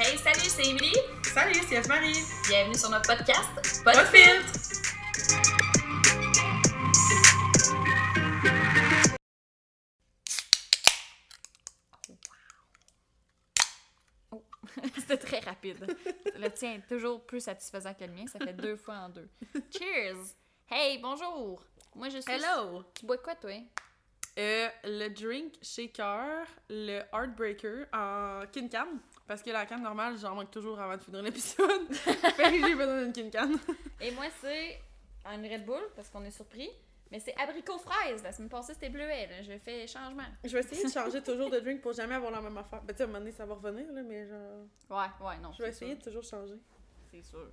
Hey, salut, c'est Emily. Salut, c'est Eve-Marie. Bienvenue sur notre podcast. Pas de filtre. Oh, C'était très rapide. Le tien est toujours plus satisfaisant que le mien. Ça fait deux fois en deux. Cheers! Hey, bonjour! Moi, je suis. Hello. Tu bois quoi, toi? Euh, le drink shaker, le Heartbreaker en kin can. Parce que la canne normale, j'en manque toujours avant de finir l'épisode. fait que j'ai besoin d'une kin can. Et moi, c'est une Red Bull, parce qu'on est surpris. Mais c'est abricot fraise. La semaine passée, c'était bleuet. Là. Je fais changement. Je vais essayer de changer toujours de drink pour jamais avoir la même affaire. Ben, tu sais, à un moment donné, ça va revenir, là, mais genre. Ouais, ouais, non. Je vais essayer sûr. de toujours changer. C'est sûr.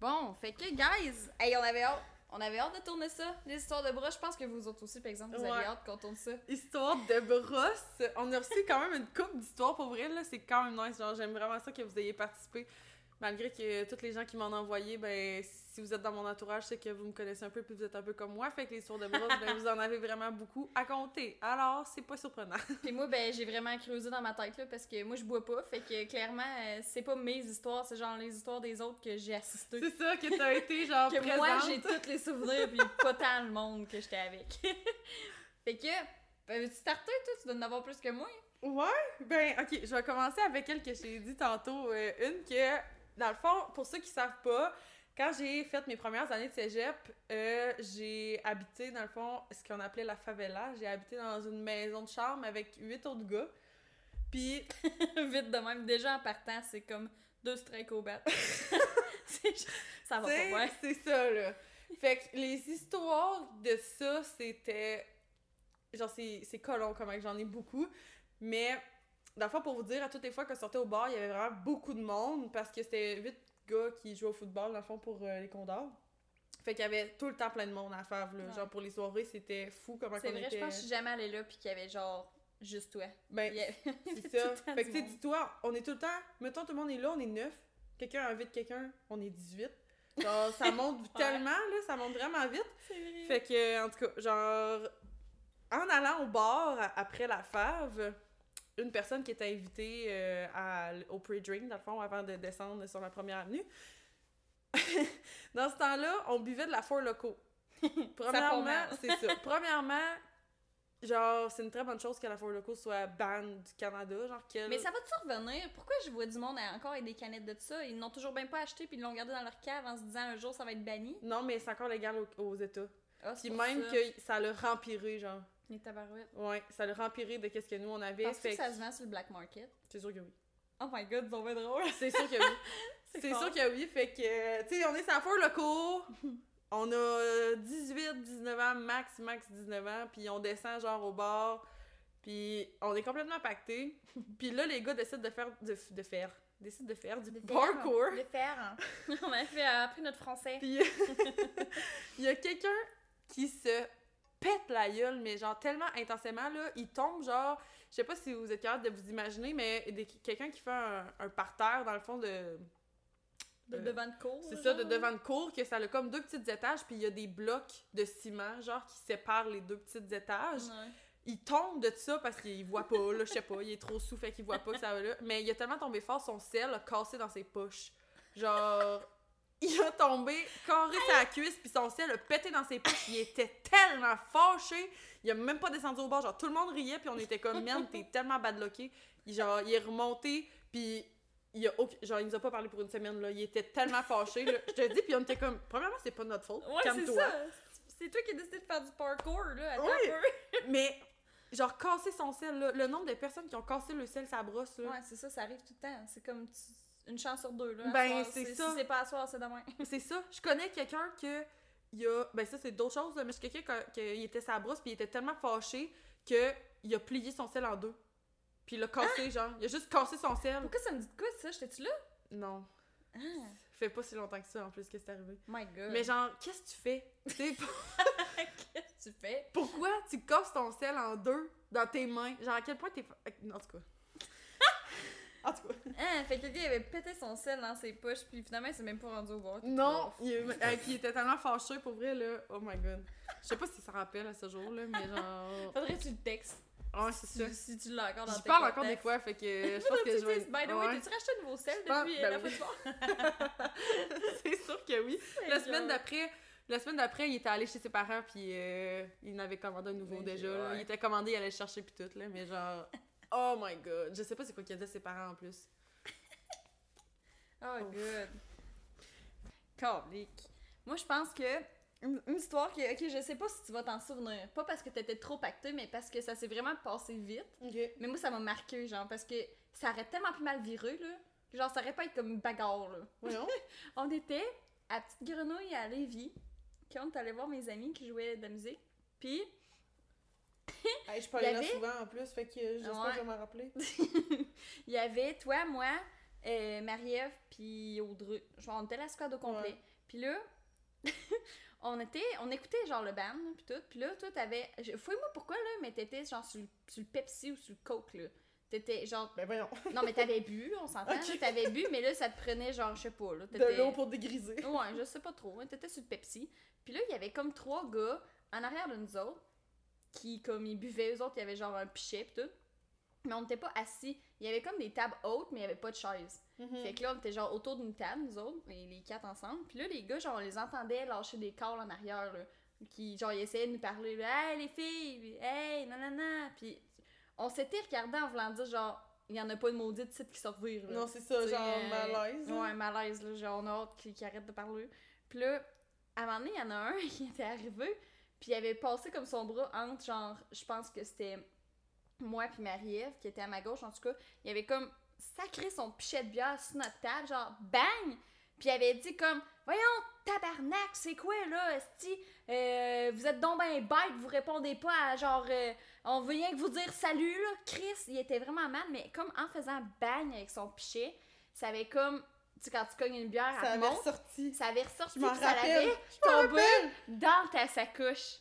Bon, fait que, guys, hey, on avait hâte. On avait hâte de tourner ça, les histoires de bras. Je pense que vous autres aussi, par exemple, vous Ouais. avez hâte qu'on tourne ça. Histoire de brosse. On a reçu quand même une coupe d'histoires pour vrai, là. C'est quand même nice. Genre, j'aime vraiment ça que vous ayez participé. Malgré que toutes les gens qui m'en ont envoyé, ben, si vous êtes dans mon entourage, c'est que vous me connaissez un peu puis vous êtes un peu comme moi. Fait que les histoires de brosse, ben, vous en avez vraiment beaucoup à compter. Alors, c'est pas surprenant. Puis moi, ben, j'ai vraiment creusé dans ma tête, là, parce que moi, je bois pas. Fait que, clairement, euh, c'est pas mes histoires, c'est genre les histoires des autres que j'ai assisté. C'est ça que t'as été, genre, Que présente. moi, j'ai tous les souvenirs, puis pas tant le monde que j'étais avec. fait que, ben, veux-tu starter, toi? Tu dois en avoir plus que moi. Ouais, ben, ok, je vais commencer avec elle que j'ai dit tantôt. euh, une que, dans le fond, pour ceux qui savent pas, quand j'ai fait mes premières années de cégep, euh, j'ai habité, dans le fond, ce qu'on appelait la favela. J'ai habité dans une maison de chambre avec huit autres gars. Puis, Vite de même, déjà en partant, c'est comme deux strikes au bat. Ça va pas, ouais. c'est ça, là. Fait que les histoires de ça, c'était. Genre, c'est colon, comme j'en ai beaucoup. Mais, fond, pour vous dire, à toutes les fois qu'on sortait au bar, il y avait vraiment beaucoup de monde parce que c'était huit gars qui jouaient au football, dans le fond, pour euh, les Condors. Fait qu'il y avait tout le temps plein de monde à là. Ouais. Genre, pour les soirées, c'était fou comment C'est vrai, était... je pense que je suis jamais allée là, puis qu'il y avait genre juste toi. Ben, avait- c'est ça. Fait que, tu dis-toi, on est tout le temps... Mettons, tout le monde est là, on est neuf. Quelqu'un invite quelqu'un, on est 18. Genre, ça monte tellement, là, ça monte vraiment vite. C'est vrai. Fait que, en tout cas, genre, en allant au bar après la fave, une personne qui était invitée euh, à, au pre-drink, dans le fond, avant de descendre sur la première avenue, dans ce temps-là, on buvait de la Four Loco. Premièrement, c'est ça. Premièrement, genre, c'est une très bonne chose que la Four Loco soit ban du Canada, genre que... Mais ça va-tu revenir? Pourquoi je vois du monde encore avec des canettes de ça? Ils n'ont toujours bien pas acheté, puis ils l'ont gardé dans leur cave en se disant un jour ça va être banni. Non, mais c'est encore légal aux, aux États. Ah, Puis même ça. que ça l'a rempiré, genre. Les tabarouettes. Ouais, ça l'a rempiré de qu'est-ce que nous, on avait. Penses-tu Fait que ça se vend sur le black market? C'est sûr que oui. Oh my god, ils sont bien drôles! C'est sûr que oui. C'est sûr que oui. Fait que, tu sais, on est sans four locaux. On a euh, 18, 19 ans, max, max 19 ans. Puis on descend genre au bar. Puis on est complètement pacté. Puis là, les gars décident de faire. De, de faire. Décident de faire du parkour. Le faire. hein. On a fait, euh, appris notre français. Puis il y a quelqu'un qui se pète la gueule, mais genre tellement intensément, là. Il tombe genre. Je sais pas si vous êtes capable de vous imaginer, mais quelqu'un qui fait un, un parterre dans le fond de. De euh, devant de cour. C'est ça, de devant de cour, que ça a comme deux petits étages, puis il y a des blocs de ciment, genre, qui séparent les deux petits étages. Ouais. Il tombe de ça parce qu'il voit pas, là, je sais pas, il est trop sous, fait qu'il voit pas que ça va là. Mais il a tellement tombé fort, son sel a cassé dans ses poches. Genre, il a tombé, carré sa cuisse, puis son sel a pété dans ses poches. Il était tellement fâché, il a même pas descendu au bord. Genre, tout le monde riait, puis on était comme, merde, t'es tellement badlocké. Genre, il est remonté, puis il a aucun- genre, il nous a pas parlé pour une semaine, là. Il était tellement fâché, là. Je te dis, puis on était comme, premièrement, c'est pas notre faute. Ouais, calme-toi. ça. C'est toi qui as décidé de faire du parkour, là. Oui. peu. Mais, genre, casser son sel, là. Le nombre de personnes qui ont cassé le sel, sa brosse, là. Ouais, c'est ça, ça arrive tout le temps. C'est comme tu- une chance sur deux, là. Ben, c'est ça. Si c'est pas à soir, c'est demain. C'est ça. Je connais quelqu'un que. Il a. Ben, ça, c'est d'autres choses, là, mais je connais quelqu'un que- qu'il était sa brosse, puis il était tellement fâché que il a plié son sel en deux. Puis il l'a cassé, genre. Il a juste cassé son sel. Pourquoi ça me dit de quoi, ça? J'étais-tu là? Non. Ah, Ça fait pas si longtemps que ça, en plus, que c'est arrivé. my god. Mais genre, qu'est-ce que tu fais? Tu sais, Qu'est-ce que tu fais? pourquoi tu casses ton sel en deux dans tes mains? Genre, à quel point t'es. En tout cas. en tout cas. Ah, fait que le gars, il avait pété son sel dans ses poches, puis finalement, il s'est même pas rendu au bord. Non, il, euh, puis il était tellement fâché pour vrai, là. Oh my god. Je sais pas si ça rappelle à ce jour, là, mais genre. Faudrait que tu le textes. Ouais, c'est ça. Si, si tu l'as encore dans tes parle encore des fois, fait que je pense que je vais. By the way, Ouais. t'as-tu racheté un nouveau sel Je depuis ben la oui. fois c'est sûr que oui. La semaine d'après, la semaine d'après, il était allé chez ses parents puis euh, il en avait commandé un nouveau Oui, déjà. là. Il était commandé, il allait le chercher puis tout là, mais genre oh my god, je sais pas c'est quoi qu'il a dit à ses parents en plus. Oh, Ouf. good. Calique. Moi, je pense que. Une, une histoire que. Ok, je sais pas si tu vas t'en souvenir. Pas parce que t'étais trop pacté, mais parce que ça s'est vraiment passé vite. OK. Mais moi, ça m'a marqué, genre, parce que ça aurait tellement plus mal viré, là. Genre, ça aurait pas été comme une bagarre, là. Voyons. On était à Petite Grenouille à Lévis. Quand on allé voir mes amis qui jouaient de la musique. Puis, Hey, je parlais là avait- souvent en plus, fait que j'espère Ouais. que je vais m'en rappeler. il y avait toi, moi, euh, Marie-Ève, puis Audrey. Genre, on était la squad au complet. Puis là, on était, on écoutait genre le band, puis tout. Puis là, toi, t'avais. je- Fouille-moi pourquoi, là, mais t'étais genre sur, le- sur le Pepsi ou sur le Coke, là. T'étais genre. Ben voyons. Non, mais t'avais bu, on s'entend. Ok. là, T'avais bu, mais là, ça te prenait genre, je sais pas, là. De l'eau pour dégriser. Ouais, je sais pas trop. hein, T'étais sur le Pepsi. Puis là, il y avait comme trois gars en arrière de nous autres qui, comme, ils buvaient. Eux autres, il y avait genre un pichet pis tout. Mais on n'était pas assis. Il y avait comme des tables hautes, mais il y avait pas de chaises. Mhm. Fait que là, on était genre autour d'une table, nous autres, les, les quatre ensemble. Puis là, les gars, genre, on les entendait lâcher des calls en arrière, là. Qui, genre, ils essayaient de nous parler, là, Hey, les filles! Hey, nanana! Puis on s'était regardé en voulant dire, genre, il y en a pas de maudite site qui sort rire. Non, c'est ça, genre euh, malaise. Ouais, malaise, là. Genre, on a hâte qu'il qu'il arrête de parler. Puis là, à un moment donné, il y en a un qui était arrivé, puis il avait passé comme son bras entre, genre, je pense que c'était moi puis Marie-Ève, qui était à ma gauche, en tout cas. Il avait comme sacré son pichet de bière sur notre table, genre, bang! Puis il avait dit comme, voyons, tabarnak, c'est quoi, là, esti? Euh, vous êtes donc ben bête, vous répondez pas à, genre, euh, on veut rien que vous dire salut, là. Chris, il était vraiment mal, mais comme en faisant bang avec son pichet, ça avait comme, tu sais, quand tu cognes une bière, Ça elle avait monte, ressorti. ça avait ressorti, Je m'en puis ça rappelle. l'avait tombé rappelle. dans ta sacoche.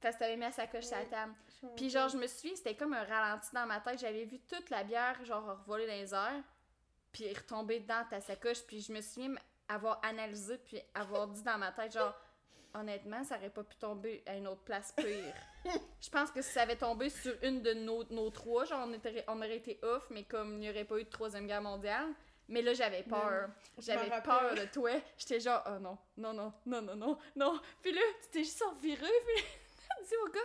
Parce que t'avais mis la sacoche sur la table. Puis genre, je me suis c'était comme un ralenti dans ma tête. J'avais vu toute la bière, genre, revoler dans les airs, puis retomber dans ta sacoche. Puis je me souviens avoir analysé, puis avoir dit dans ma tête, genre, honnêtement, ça aurait pas pu tomber à une autre place pire. je pense que si ça avait tombé sur une de nos, nos trois, genre, on, était, on aurait été off, mais comme il n'y aurait pas eu de Troisième Guerre mondiale. Mais là, j'avais peur. Je J'avais peur de toi. J'étais genre, oh non, non, non, non, non, non, non. Puis là, tu t'es juste reviré, puis tu dis au gars,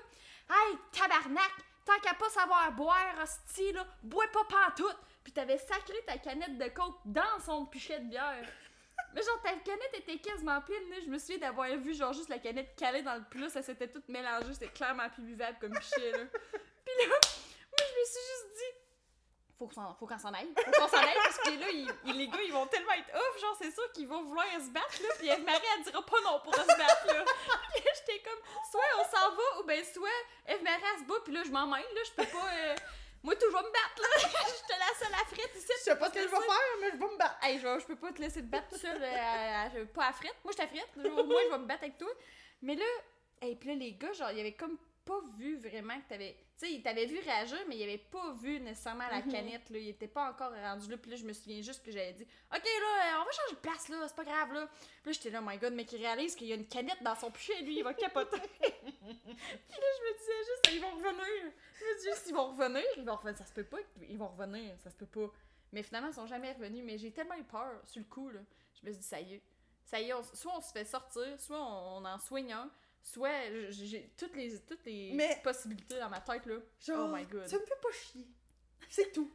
hey, tabarnak, tant qu'à pas savoir boire, hostie, là, bois pas pantoute. Puis t'avais sacré ta canette de coke dans son pichet de bière. Mais genre, ta canette était quasiment pleine, là. Je me souviens d'avoir vu, genre, juste la canette calée dans le plus. Elle s'était toute mélangée. C'était clairement plus buvable comme pichet, là. Puis là, moi, je me suis juste dit, faut qu'on s'en aille. Faut qu'on s'en aille parce que là, ils- ils- les gars, ils vont tellement être off. Genre, c'est sûr qu'ils vont vouloir se battre, là. Puis Eve-Marie, elle dira pas non pour se battre, là. J'étais comme, soit on s'en va, ou ben soit Eve-Marie, elle se bat, puis là, je m'en mêle, là. Je peux pas. euh, Moi, tout, je vais me battre, là. J'étais la seule à frette ici. Je sais pas ce que je vais faire, mais je vais me battre. Hey, je, vais- je peux pas te laisser te battre tout seul, euh, pas à frette. Moi, je t'affrette. Moins, je vais me battre avec toi. Mais là, hey, puis là, les gars, genre, ils avaient comme pas vu vraiment que t'avais. Tu sais, ils t'avaient vu réagir, mais ils avaient pas vu nécessairement la Mhm. canette, là. Ils étaient pas encore rendus là. Puis là, je me souviens juste que j'avais dit, OK, là, euh, on va changer de place, là. C'est pas grave, là. Puis là, j'étais là, oh my god, mais qui réalise qu'il y a une canette dans son pichet, lui, il va capoter. puis là, je me disais juste, ils vont revenir. Je me disais juste, ils vont revenir. Ils vont revenir. Ça se peut pas. Ils vont revenir. Ça se peut pas. Mais finalement, ils sont jamais revenus. Mais j'ai tellement eu peur sur le coup, là. Je me suis dit, ça y est. Ça y est, on- soit on se fait sortir, soit on, on en soigne un, soit j'ai- toutes les, toutes les Mais- possibilités dans ma tête, là. Genre, Oh my God. ça me fait pas chier. C'est tout.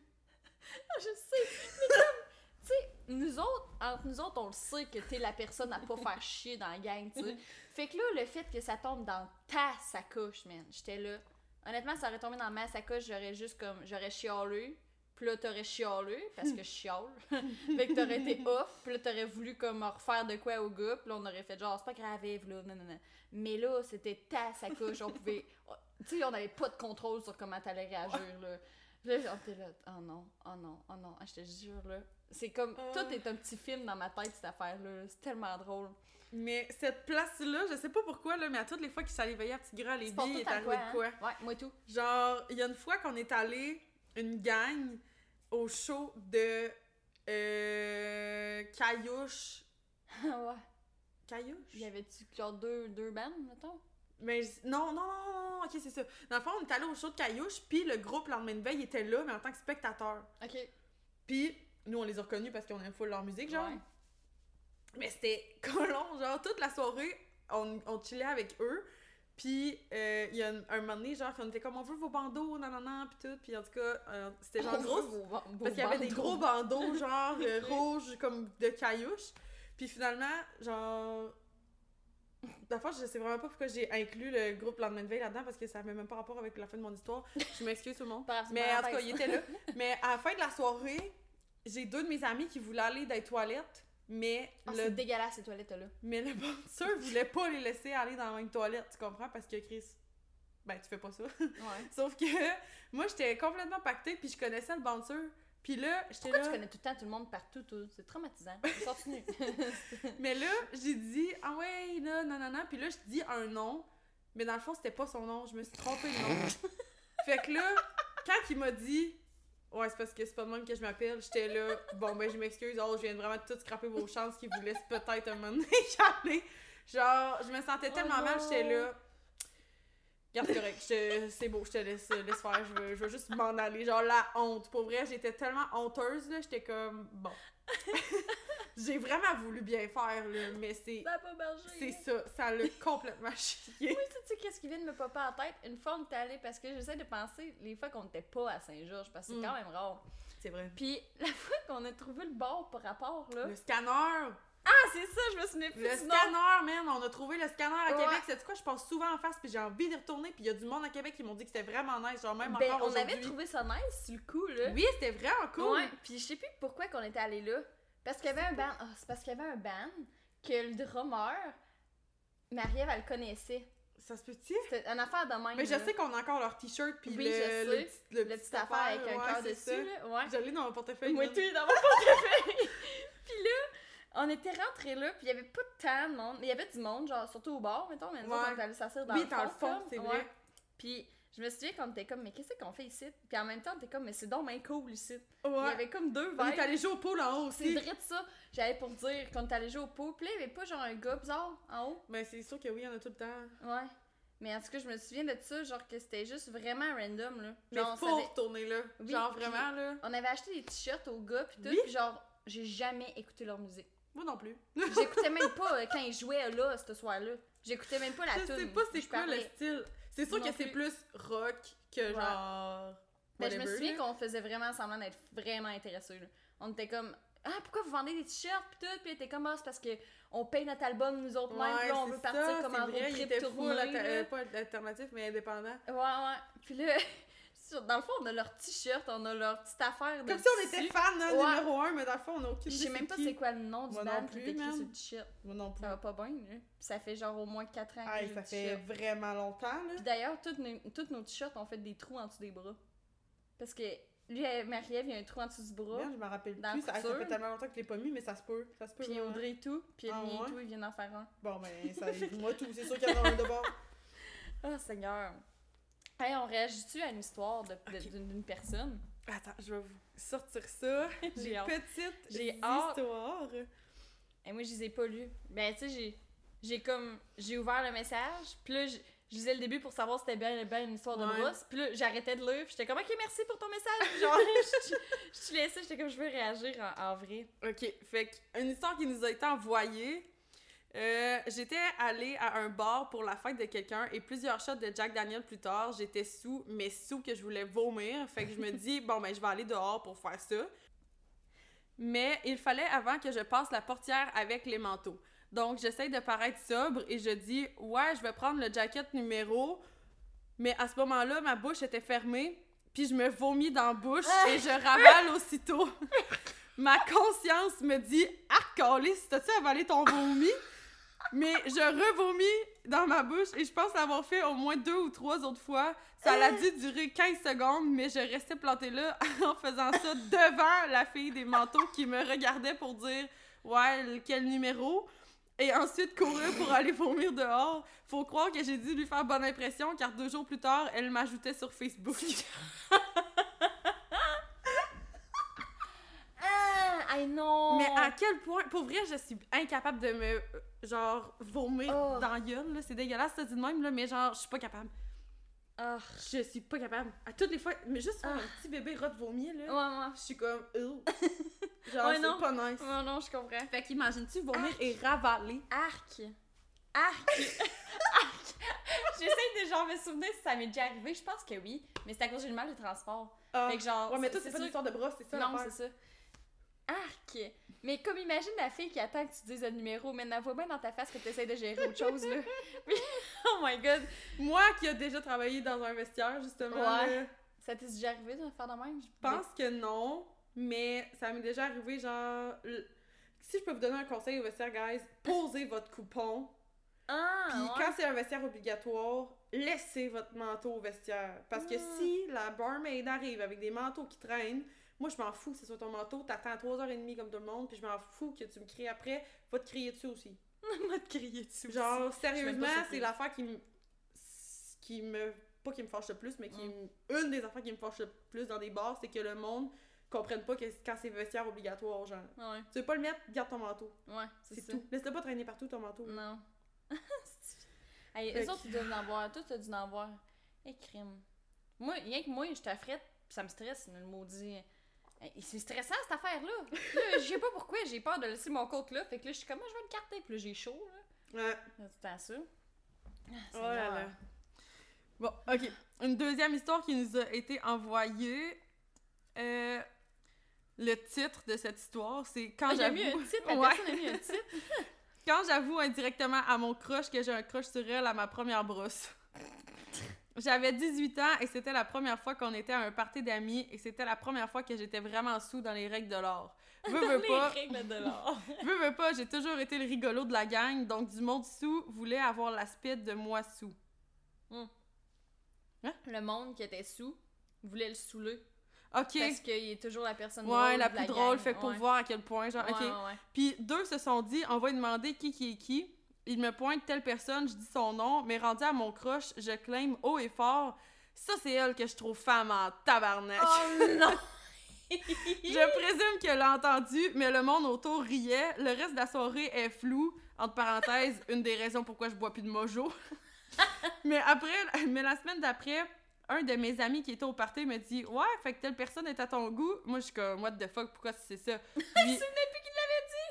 Je sais, mais comme, tu sais, nous autres, entre nous autres, on le sait que t'es la personne à pas faire chier dans la gang, tu sais. Fait que là, le fait que ça tombe dans ta sacoche, man, j'étais là. Honnêtement, ça aurait tombé dans ma sacoche, j'aurais juste comme, j'aurais chialé. Puis là, t'aurais chialé, parce que je chiale. fait que t'aurais été off, puis là, t'aurais voulu comme refaire de quoi au gars, puis là, on aurait fait genre, c'est pas grave, là, non, non, non. Mais là, c'était ta sacoche, on pouvait. Tu sais, on avait pas de contrôle sur comment t'allais réagir, là. Puis là, on était là, oh non, oh non, oh non, Ah, je te jure, là. C'est comme, Ah. tout est un petit film dans ma tête, cette affaire-là. C'est tellement drôle. Mais cette place-là, je sais pas pourquoi, là, mais à toutes les fois qu'il s'est allé veiller à Petit penses il tout est arrivé quoi, de quoi? hein? Ouais, moi tout. Genre, il y a une fois qu'on est allé, une gang, au show de euh, Caillouche. ouais. Caillouche? Y avait-tu genre deux, deux bandes, mettons? Mais non, non, non, non, non, ok, c'est ça. Dans le fond, on est allé au show de Caillouche, puis le groupe le lendemain de veille était là, mais en tant que spectateur. Ok. Puis nous, on les a reconnus parce qu'on aime full leur musique, genre. Ouais. Mais c'était colon, genre, toute la soirée, on, on chillait avec eux. Puis euh, il y a un, un moment donné, genre, on était comme, on veut vos bandeaux, nanana, puis tout. Puis en tout cas, euh, c'était genre gros. Parce qu'il y avait des gros bandeaux, genre euh, rouges, comme de caillouches. Puis finalement, genre. D'abord, je sais vraiment pas pourquoi j'ai inclus le groupe Lendemain de veille là-dedans parce que ça avait même pas rapport avec la fin de mon histoire. Je m'excuse tout le monde. Mais en tout cas, il était là. Mais à la fin de la soirée, j'ai deux de mes amis qui voulaient aller dans les toilettes, mais Ah, le c'est dégueulasse ces toilettes-là. mais le bouncer voulait pas les laisser aller dans la même toilette, tu comprends? Parce que Chris, ben tu fais pas ça. Ouais. Sauf que moi j'étais complètement pactée puis je connaissais le bouncer. Puis là, j'étais là. tu connais tout le temps tout le monde partout, toi? C'est traumatisant. Continue. Mais là, j'ai dit ah ouais, là, non, non, non. Puis là, je dis un nom, mais dans le fond, c'était pas son nom. Je me suis trompée de nom. fait que là, quand il m'a dit ouais, c'est parce que c'est pas de même que je m'appelle, j'étais là, bon, ben je m'excuse, oh, je viens de vraiment tout scraper vos chances qui vous laissent peut-être un moment donné y. Genre, je me sentais Oh tellement mal, j'étais là. C'est correct, c'est beau, je te laisse, laisse faire, je veux, je veux juste m'en aller. Genre, la honte. Pour vrai, j'étais tellement honteuse, là, j'étais comme, bon. J'ai vraiment voulu bien faire, là, mais c'est. Ça a pas marché. C'est ça, ça l'a complètement chié. Oui, tu sais qu'est-ce qui vient de me popper en tête? Une fois, on était allé, parce que j'essaie de penser les fois qu'on n'était pas à Saint-Georges, parce que c'est Mm. quand même rare. C'est vrai. Puis la fois qu'on a trouvé le bar par rapport, là. Le scanner! Ah, c'est ça, je me souviens plus Le scanner, man! On a trouvé le scanner à Ouais. Québec. C'est quoi? Je passe souvent en face, puis j'ai envie d'y retourner, puis il y a du monde à Québec qui m'ont dit que c'était vraiment nice. Genre, même Ben, encore on avait trouvé ça nice sur le coup, là. Oui, c'était vraiment cool. Ouais, puis je sais plus pourquoi qu'on était allé là. Parce qu'il y avait un band. Ah, c'est parce qu'il y avait un band que le drummer, Marie-Ève, elle le connaissait. Ça se peut-tu? C'était une affaire de même. Mais je là. sais qu'on a encore leur t-shirt, puis Oui, le, le, petit- le Le petit petite affaire avec un cœur dessus, là. Ouais. Je l'ai dans mon portefeuille. Moi, tout dans mon portefeuille. puis là, on était rentrés là, puis il y avait pas tant de monde. Il y avait du monde, genre, surtout au bar, mettons, mais nous on allés s'asseoir dans Oui, le fond. dans le fond, c'est vrai. Puis je me souviens qu'on était comme, mais qu'est-ce qu'on fait ici? Puis en même temps, on était comme, mais c'est donc bien cool ici. Il y Ouais. avait comme deux On est vibes. allé jouer au pôle en haut C'est aussi. vrai de ça. J'allais pour dire qu'on est allé jouer au pot. Puis là, il y avait pas genre un gars bizarre en haut. Mais c'est sûr que oui, il y en a tout le temps. Ouais. Mais en tout cas, je me souviens de ça, genre que c'était juste vraiment random, là. Mais Genre, on faut savait- retourner là. Oui, Genre, vraiment, là. On avait acheté des t-shirts aux gars, puis tout, Oui. puis genre, j'ai jamais écouté leur musique. Moi non plus. J'écoutais même pas euh, quand ils jouaient là, ce soir-là. J'écoutais même pas la Je tune. sais pas c'est Je quoi le style. C'est sûr que c'est plus. rock que genre. Ben, je me souviens qu'on faisait vraiment semblant d'être vraiment intéressés. Là. On était comme Ah, pourquoi vous vendez des t-shirts pis tout? Puis était comme Ah, c'est parce que on paye notre album nous autres mêmes, puis là on veut partir ça, comme en road trip full là. euh, pas alternatif, mais indépendant. Ouais, ouais. Puis là, dans le fond, on a leur t-shirt, on a leur petite affaire de Comme si on était fan hein, Ouais. numéro un, mais dans le fond, on a aucune Je sais même pas c'est quoi le nom du Moi band non qui est écrit sur le t-shirt. Moi non plus. Ça va pas bien, là. Ça fait genre au moins 4 ans que Aïe, j'ai ça fait vraiment longtemps, là. Puis d'ailleurs, toutes nos, toutes nos t-shirts ont fait des trous en dessous des bras. Parce que lui, Marie-Ève, il y a un trou en dessous du bras. Merde, je me rappelle plus. Ça, fait tellement longtemps que je l'ai pas mis, mais ça se peut. Ça se peut. Puis. Audrey et tout. Puis Ah le mien ouais? et tout, il vient d'en faire un. Bon, ben, ça moi tout. C'est sûr qu'il y en a un de bord. Ah, Seigneur. Hey, on réagit-tu à une histoire d'une personne? Attends, je vais vous sortir ça. J'ai petites J'ai hâte. histoires. Et moi, je les ai pas lus. Ben, tu sais, j'ai, j'ai comme. J'ai ouvert le message, puis là, je, lisais le début pour savoir si c'était bien, bien une histoire de Ouais. Puis là, j'arrêtais de lire, puis j'étais comme, ok, merci pour ton message. Genre, je te laissais, j'étais comme, je veux réagir en, en vrai. Ok, fait une histoire qui nous a été envoyée. Euh, j'étais allée à un bar pour la fête de quelqu'un et plusieurs shots de Jack Daniel plus tard, j'étais sous, mais sous que je voulais vomir. Fait que je me dis, bon, ben, je vais aller dehors pour faire ça. Mais il fallait avant que je passe la portière avec les manteaux. Donc, j'essaye de paraître sobre et je dis, ouais, je vais prendre le jacket numéro. Mais à ce moment-là, ma bouche était fermée, puis je me vomis dans la bouche et je ravale aussitôt. Ma conscience me dit Arcalis, t'as-tu avalé ton vomi? Mais je revomis dans ma bouche et je pense l'avoir fait au moins deux ou trois autres fois. Ça a dû durer 15 secondes, mais je restais plantée là en faisant ça devant la fille des manteaux qui me regardait pour dire Ouais, quel numéro? Et ensuite courir pour aller vomir dehors. Faut croire que j'ai dû lui faire bonne impression car deux jours plus tard, elle m'ajoutait sur Facebook. Hey, non! Mais à quel point, pour vrai, je suis incapable de me, genre, vomir Oh. dans la gueule, là. C'est dégueulasse, ça dit de même, là, mais genre, je suis pas capable. Ah. Je suis pas capable. À toutes les fois, mais juste Ah. un petit bébé rot vomir, là, Ouais, ouais. je suis comme, Ew. Genre, Ouais, c'est pas nice. Non, non, je comprends. Fait qu'imagines-tu vomir et ravaler? Arc! Arc! Arc! J'essaie de genre me souvenir si ça m'est déjà arrivé. Je pense que oui. Mais c'est à cause j'ai le mal de transport. Ah. Fait que genre. Ouais, mais toi, c'est pas une histoire de brosse, c'est ça Non, c'est ça. Arc! Mais comme imagine la fille qui attend que tu dises le numéro, mais elle voit bien dans ta face que tu essaies de gérer autre chose, là. Oh my god! Moi qui a déjà travaillé dans un vestiaire, justement, Ouais. là, Ça t'est déjà arrivé de faire de même? je pense que non, mais ça m'est déjà arrivé, genre... Si je peux vous donner un conseil au vestiaire, guys, posez votre coupon. Ah! Puis ouais. quand c'est un vestiaire obligatoire, laissez votre manteau au vestiaire. Parce que Mm. si la barmaid arrive avec des manteaux qui traînent, moi je m'en fous que ce soit ton manteau, t'attends 3h30 comme tout le monde, puis je m'en fous que tu me cries après, va te crier dessus aussi. m'a crié dessus. Genre, sérieusement, c'est l'affaire qui me. qui me. pas qui me fâche le plus, mais qui Mm. me- Une des affaires qui me fâche le plus dans des bars, c'est que le monde comprenne pas que quand c'est vestiaire obligatoire, genre. Ouais, Tu veux pas le mettre, garde ton manteau. ouais, c'est tout. Laisse-le pas traîner partout ton manteau. Non. hey, que- autres, ils doivent en voir. Toi, t'as dû en voir. Hey, crime. Moi, rien que moi, je t'affrète, pis ça me stresse, le maudit. Hey, c'est stressant, cette affaire-là. Là, je sais pas pourquoi, j'ai peur de laisser mon compte là. Fait que là, je suis comme, moi, je vais le carter. Puis là, j'ai chaud, là. Ouais. Là, tout ça. Ah, Oh là Seigneur. là. Bon, ok. Une deuxième histoire qui nous a été envoyée. Euh, le titre de cette histoire, c'est quand Ah, j'avoue. mis un titre, la Ouais. personne a mis un titre. Quand j'avoue indirectement à mon crush que j'ai un crush sur elle à ma première brosse. J'avais 18 ans et c'était la première fois qu'on était à un party d'amis et c'était la première fois que j'étais vraiment sous dans les règles de l'art. Veux, veux Les pas, règles de l'art. veux, veux pas, j'ai toujours été le rigolo de la gang, donc du monde sous voulait avoir l'aspect de moi sous. Le monde qui était sous voulait le saouler. Ok. Parce qu'il est toujours la personne drôle Ouais, la de plus gang. drôle, fait pour Ouais. voir à quel point, genre, ok. ouais, ouais. Puis deux se sont dit, on va lui demander qui qui est qui. Il me pointe telle personne, je dis son nom, mais rendu à mon crush, je claim haut et fort. Ça, c'est elle que je trouve femme en tabarnak. Oh non! Je présume qu'elle l'a entendu, mais le monde autour riait. Le reste de la soirée est flou. Entre parenthèses, une des raisons pourquoi je bois plus de mojo. mais après, mais la semaine d'après, un de mes amis qui était au party me dit Ouais, fait que telle personne est à ton goût. Moi, je suis comme What the fuck, pourquoi c'est ça? Lui,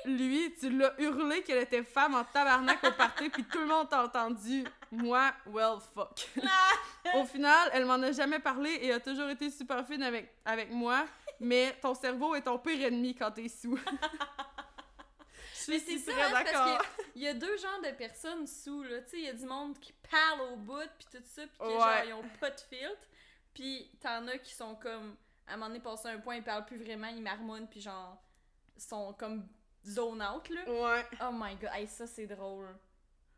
lui, tu l'as hurlé qu'elle était femme en tabarnak au party, puis tout le monde t'a entendu. Moi, well, fuck. au final, elle m'en a jamais parlé et a toujours été super fine avec, avec moi, mais ton cerveau est ton pire ennemi quand t'es sous. Je Mais suis c'est ça, hein, parce qu'il y a deux genres de personnes sous, là. Tu sais, il y a du monde qui parle au bout, puis tout ça, puis Ouais. genre, ils ont pas de filtre. Puis t'en as qui sont comme, à un moment donné, passé un point, ils parlent plus vraiment, ils marmonnent, puis genre, sont comme zone out, là. Ouais. Oh my god, hey, ça c'est drôle.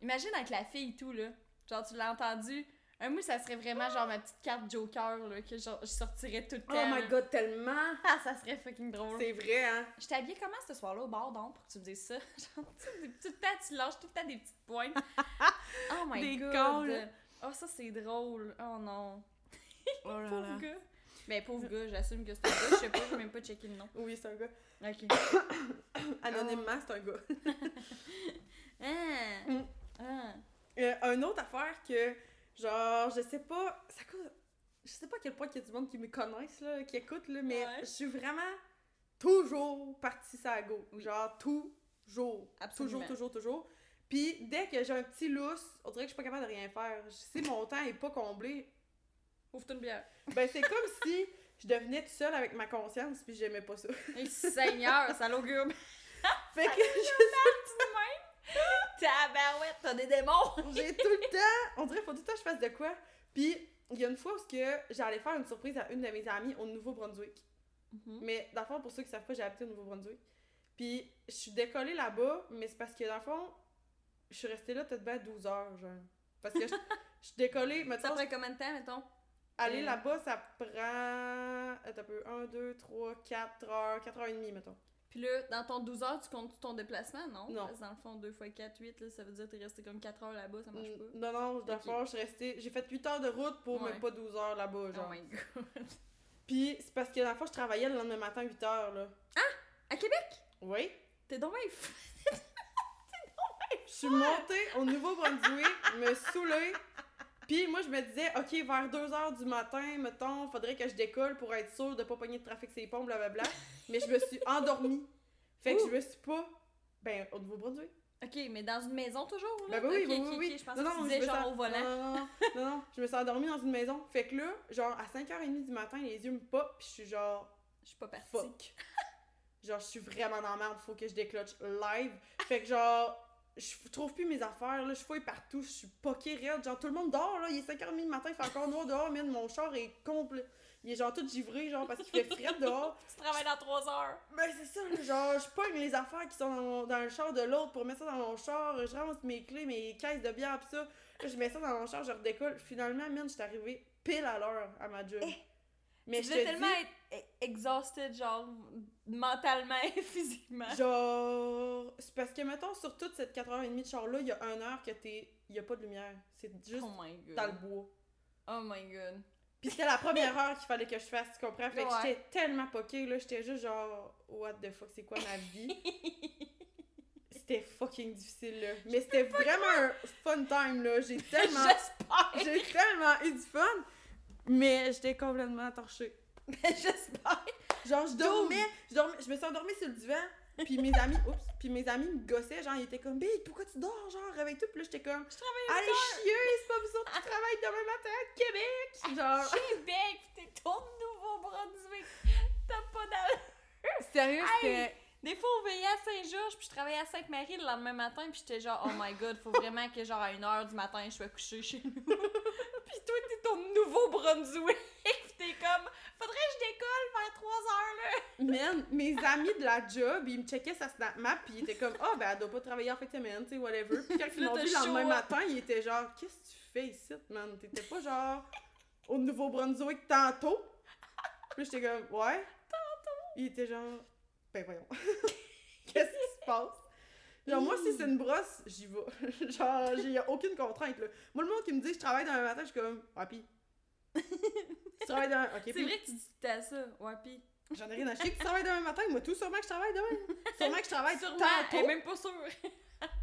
Imagine avec la fille et tout, là. Genre, tu l'as entendu. Un moi, ça serait vraiment genre ma petite carte Joker, là, que genre, je sortirais tout le temps. Oh my god, tellement! Ah, ça serait fucking drôle. C'est vrai, hein? Je t'ai habillée comment ce soir-là au bar donc pour que tu me dises ça? Genre, tu des petits temps, tu lâches tout le temps des petites pointes. Oh my Des god! calls. Oh, ça c'est drôle. Oh non. Oh là Pauvre là. gars. Ben, pauvre gars, j'assume que c'est un gars. Je sais pas, j'ai même pas checké le nom. Oui, c'est un gars. Ok. Anonymement, c'est un gars. Ah! Mm. Ah! Euh, un autre affaire que, genre, je sais pas, ça coûte, je sais pas à quel point il y a du monde qui me connaissent, là, qui écoute, là, mais Ouais. je suis vraiment toujours partie ça go. Genre, toujours. Absolument. Toujours, toujours, toujours. Puis, dès que j'ai un petit lousse, on dirait que je suis pas capable de rien faire. Sais, mon temps est pas comblé. Ouvre-toi une bière. Ben, c'est comme si je devenais toute seule avec ma conscience, puis j'aimais pas ça. Hey, Seigneur, ça l'augure. Fait que je- Tabarouette, t'as des démons! J'ai tout le temps, on dirait faut tout le temps que je fasse de quoi. Puis, il y a une fois où j'allais faire une surprise à une de mes amies au Nouveau-Brunswick. Mhm. Mais dans le fond, pour ceux qui savent pas, j'ai habité au Nouveau-Brunswick. Puis, je suis décollée là-bas, mais c'est parce que dans le fond, je suis restée là peut-être bien 12 heures, genre. Parce que je je suis décollée, mais Ça prend combien de temps, mettons? Aller euh, là-bas, ça prend. Attends un peu, 1, 2, 3, 4 heures, 4 heures et demie, mettons. Puis là, dans ton 12 heures, tu comptes ton déplacement, non? Non. Parce que dans le fond, 2 x 4, 8, là, ça veut dire que t'es resté comme 4 heures là-bas, ça marche pas. Non, non, dans le fond, je suis restée. J'ai fait 8 heures de route pour Ouais. même pas 12 heures là-bas, genre. Oh my god. Puis c'est parce que la fois je travaillais le lendemain matin 8 heures là. À Québec? Oui. T'es donc bien fou. Je suis montée au Nouveau-Brunswick, me saoulée. Puis moi, je me disais, OK, vers 2h du matin, mettons, faudrait que je décolle pour être sûre de pas pogner de trafic ces ponts, blablabla. Mais je me suis endormie. Fait que Ouh. je me suis pas. Ben, au Nouveau-Brunswick. Ok, mais dans une maison toujours, là? Ben oui, oui, oui. Je pense Non, que non, tu disais me genre au volant. Non, non, non, non, non, je me suis endormie dans une maison. Fait que là, genre, à 5h30 du matin, les yeux me pop, pis je suis genre, Je suis pas partie. fuck. genre, je suis vraiment dans la merde, faut que je décloche live. Fait que genre, je trouve plus mes affaires, là, je fouille partout, je suis poquée raide. Genre, tout le monde dort, là, il est 5h30 du matin, il fait encore noir dehors, man, mon char est complet. Il est genre tout givré, genre, parce qu'il fait frais dehors. Tu travailles dans 3 heures. Ben, c'est ça, genre, je pogne les affaires qui sont dans, mon- dans le char de l'autre pour mettre ça dans mon char, je ramasse mes clés, mes caisses de bière, pis ça. Là, je mets ça dans mon char, je redécolle. Finalement, man, j'étais arrivée pile à l'heure à ma job. Mais tu je devais te tellement dis, être e- exhausted, genre, mentalement et physiquement. genre, c'est parce que, mettons, sur toute cette 4h30 de char-là, il y a 1 heure que t'es, il y a pas de lumière. C'est juste Oh my god. dans le bois. Oh my god. Puis c'était la première heure qu'il fallait que je fasse, tu comprends? Fait que Ouais. j'étais tellement poquée, là, j'étais juste genre, what the fuck, c'est quoi ma vie? C'était fucking difficile, là. Mais c'était vraiment un fun time, là. J'ai tellement, J'espère. j'ai tellement eu du fun. Mais j'étais complètement torchée. J'espère. Genre, je dormais, je dormais, je me suis endormie sur le divan. Puis mes amis, oups, puis mes amis me gossaient, genre, ils étaient comme, Big, pourquoi tu dors, genre, réveille-toi. Puis là, j'étais comme, Je travaille allez chier, c'est pas vous autres qui travaillent demain matin à Québec. Genre, Québec, t'es au Nouveau-Brunswick. T'as pas d'allure. sérieux, c'était. Des fois, on veillait à Saint-Georges, puis je travaillais à Sainte-Marie le lendemain matin, puis j'étais genre, oh my god, faut vraiment que genre à 1h du matin, je sois couchée chez nous. Puis toi, t'es au Nouveau-Brunswick, pis t'es comme, faudrait que je décolle vers 3h là. Man, mes amis de la job, ils me checkaient sa snap map, puis ils étaient comme, ah, ben, elle doit pas travailler en de semaine, tu sais, whatever. Puis quand ils m'ont vu le lendemain matin, ils étaient genre, qu'est-ce que tu fais ici, man? T'étais pas genre au Nouveau-Brunswick tantôt? Puis j'étais comme, ouais. Tantôt. Ils étaient genre, ben, voyons. qu'est-ce qui se passe? Genre, moi, si c'est une brosse, j'y vais. genre, j'ai aucune contrainte, là. Moi, le monde qui me dit, je travaille demain matin, je suis comme, ah, pis. tu travailles demain. Ok, C'est vrai que tu dis que t'as ça, ouais, pis. J'en ai rien à chier que tu travailles demain matin. Moi, tout sûrement que je travaille demain. Sûrement que je travaille Sûrement, tantôt. elle est même pas sûre.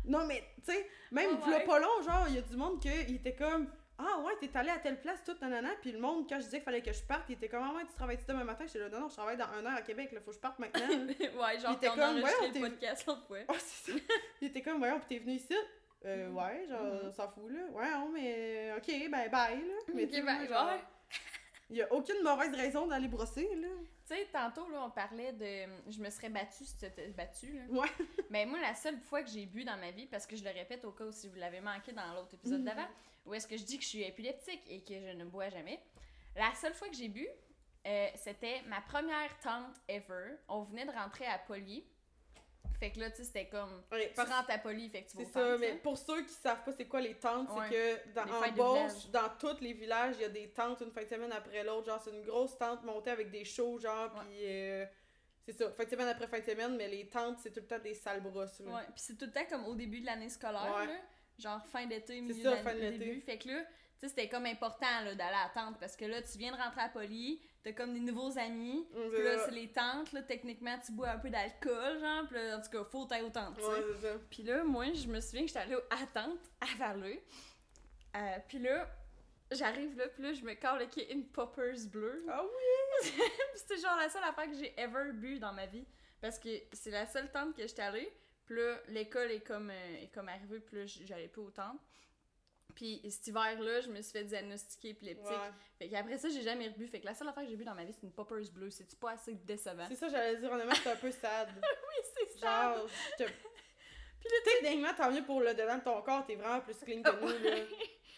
Non, mais, tu sais, même v'là ouais. pas long, genre, il y a du monde qui il était comme Ah ouais, t'es allé à telle place, tout, nanana. Puis le monde, quand je disais qu'il fallait que je parte, il était comme Ah ouais, tu travailles demain matin. J'étais là, non, non, je travaille dans un heure à Québec, là, faut que je parte maintenant. ouais, genre, on comme, le t'es- podcast oh, c'est ça. Il était comme Voyons, puis t'es venu ici. Euh, Mhm. ouais, genre, Mhm. on s'en fout, là. Ouais, non, mais, ok, ben, bye, là. Mais Ok, ben, moi, genre, ouais. il y a aucune mauvaise raison d'aller brosser, là. Tu sais, tantôt, là, on parlait de. Je me serais battue si tu t'étais battue, là. Ouais. Mais moi, la seule fois que j'ai bu dans ma vie, parce que je le répète au cas où si vous l'avez manqué dans l'autre épisode Mhm. d'avant, où est-ce que je dis que je suis épileptique et que je ne bois jamais, la seule fois que j'ai bu, euh, c'était ma première tante ever. On venait de rentrer à Poly. Fait que là, tu sais, c'était comme. Ouais, Tu rentres à Poly, fait que tu vas C'est ça, tentes, mais sais. pour ceux qui savent pas c'est quoi les tentes, Ouais. c'est que dans, en Beauce, dans tous les villages, il y a des tentes une fin de semaine après l'autre. Genre, c'est une grosse tente montée avec des shows, genre, puis euh, c'est ça, fin de semaine après fin de semaine, mais les tentes, c'est tout le temps des sales brosses. là. Ouais, puis c'est tout le temps comme au début de l'année scolaire, Ouais. là. Genre fin d'été, milieu ça, fin de début. Fait que là, tu sais, c'était comme important là, d'aller à la tente parce que là, tu viens de rentrer à Poly, t'as comme des nouveaux amis. Puis là, c'est les tentes, là, techniquement, tu bois un peu d'alcool, genre. Puis là, en tout cas, faut t'aller aux tentes. Ouais, c'est ça. Puis là, moi, je me souviens que j'étais allée à la tente, à Vallée. Euh, puis là, j'arrive là, puis là, je me cale a une poppers bleue. Ah oui! C'était genre la seule affaire que j'ai ever bu dans ma vie. Parce que c'est la seule tente que j'étais allée. Puis là, l'école est comme, euh, est comme arrivée, puis là, j'allais plus aux tentes. Puis cet hiver-là, je me suis fait diagnostiquer épileptique. Ouais. Fait qu'après ça, j'ai jamais rebu. Fait que la seule affaire que j'ai bu dans ma vie, c'est une poppers bleue. C'est-tu pas assez décevant? C'est ça, j'allais dire, honnêtement, c'est un peu sad. Oui, c'est ça! Genre, je te... Puis là, Techniquement, tant mieux pour le dedans de ton corps, t'es vraiment plus clean que nous, là.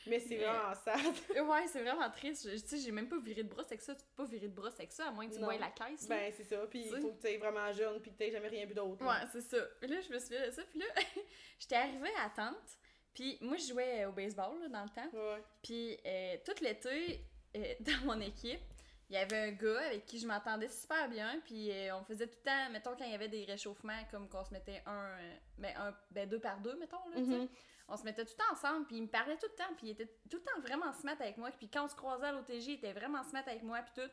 Mais c'est vraiment sad. Ouais, c'est vraiment triste. Je- Tu sais, j'ai même pas viré de brosse avec ça. Tu peux pas virer de brosse avec ça, à moins que tu bois la caisse. là. Ben, c'est ça. Puis il Tu faut que tu vraiment jeune, puis que t'aies jamais rien bu d'autre. Ouais, c'est ça. Puis là, je me souviens de ça. Puis là, j'étais arrivée à la tente. Puis moi, je jouais au baseball là, dans le temps. Ouais. Puis euh, tout l'été, euh, dans mon équipe, il y avait un gars avec qui je m'entendais super bien. Puis euh, on faisait tout le temps, mettons, quand il y avait des réchauffements, comme qu'on se mettait un, euh, ben, un, ben deux par deux, mettons, là, tu. Mhm. On se mettait tout le temps ensemble, puis il me parlait tout le temps, puis il était tout le temps vraiment smart avec moi. Puis quand on se croisait à l'OTG, il était vraiment smart avec moi, puis tout.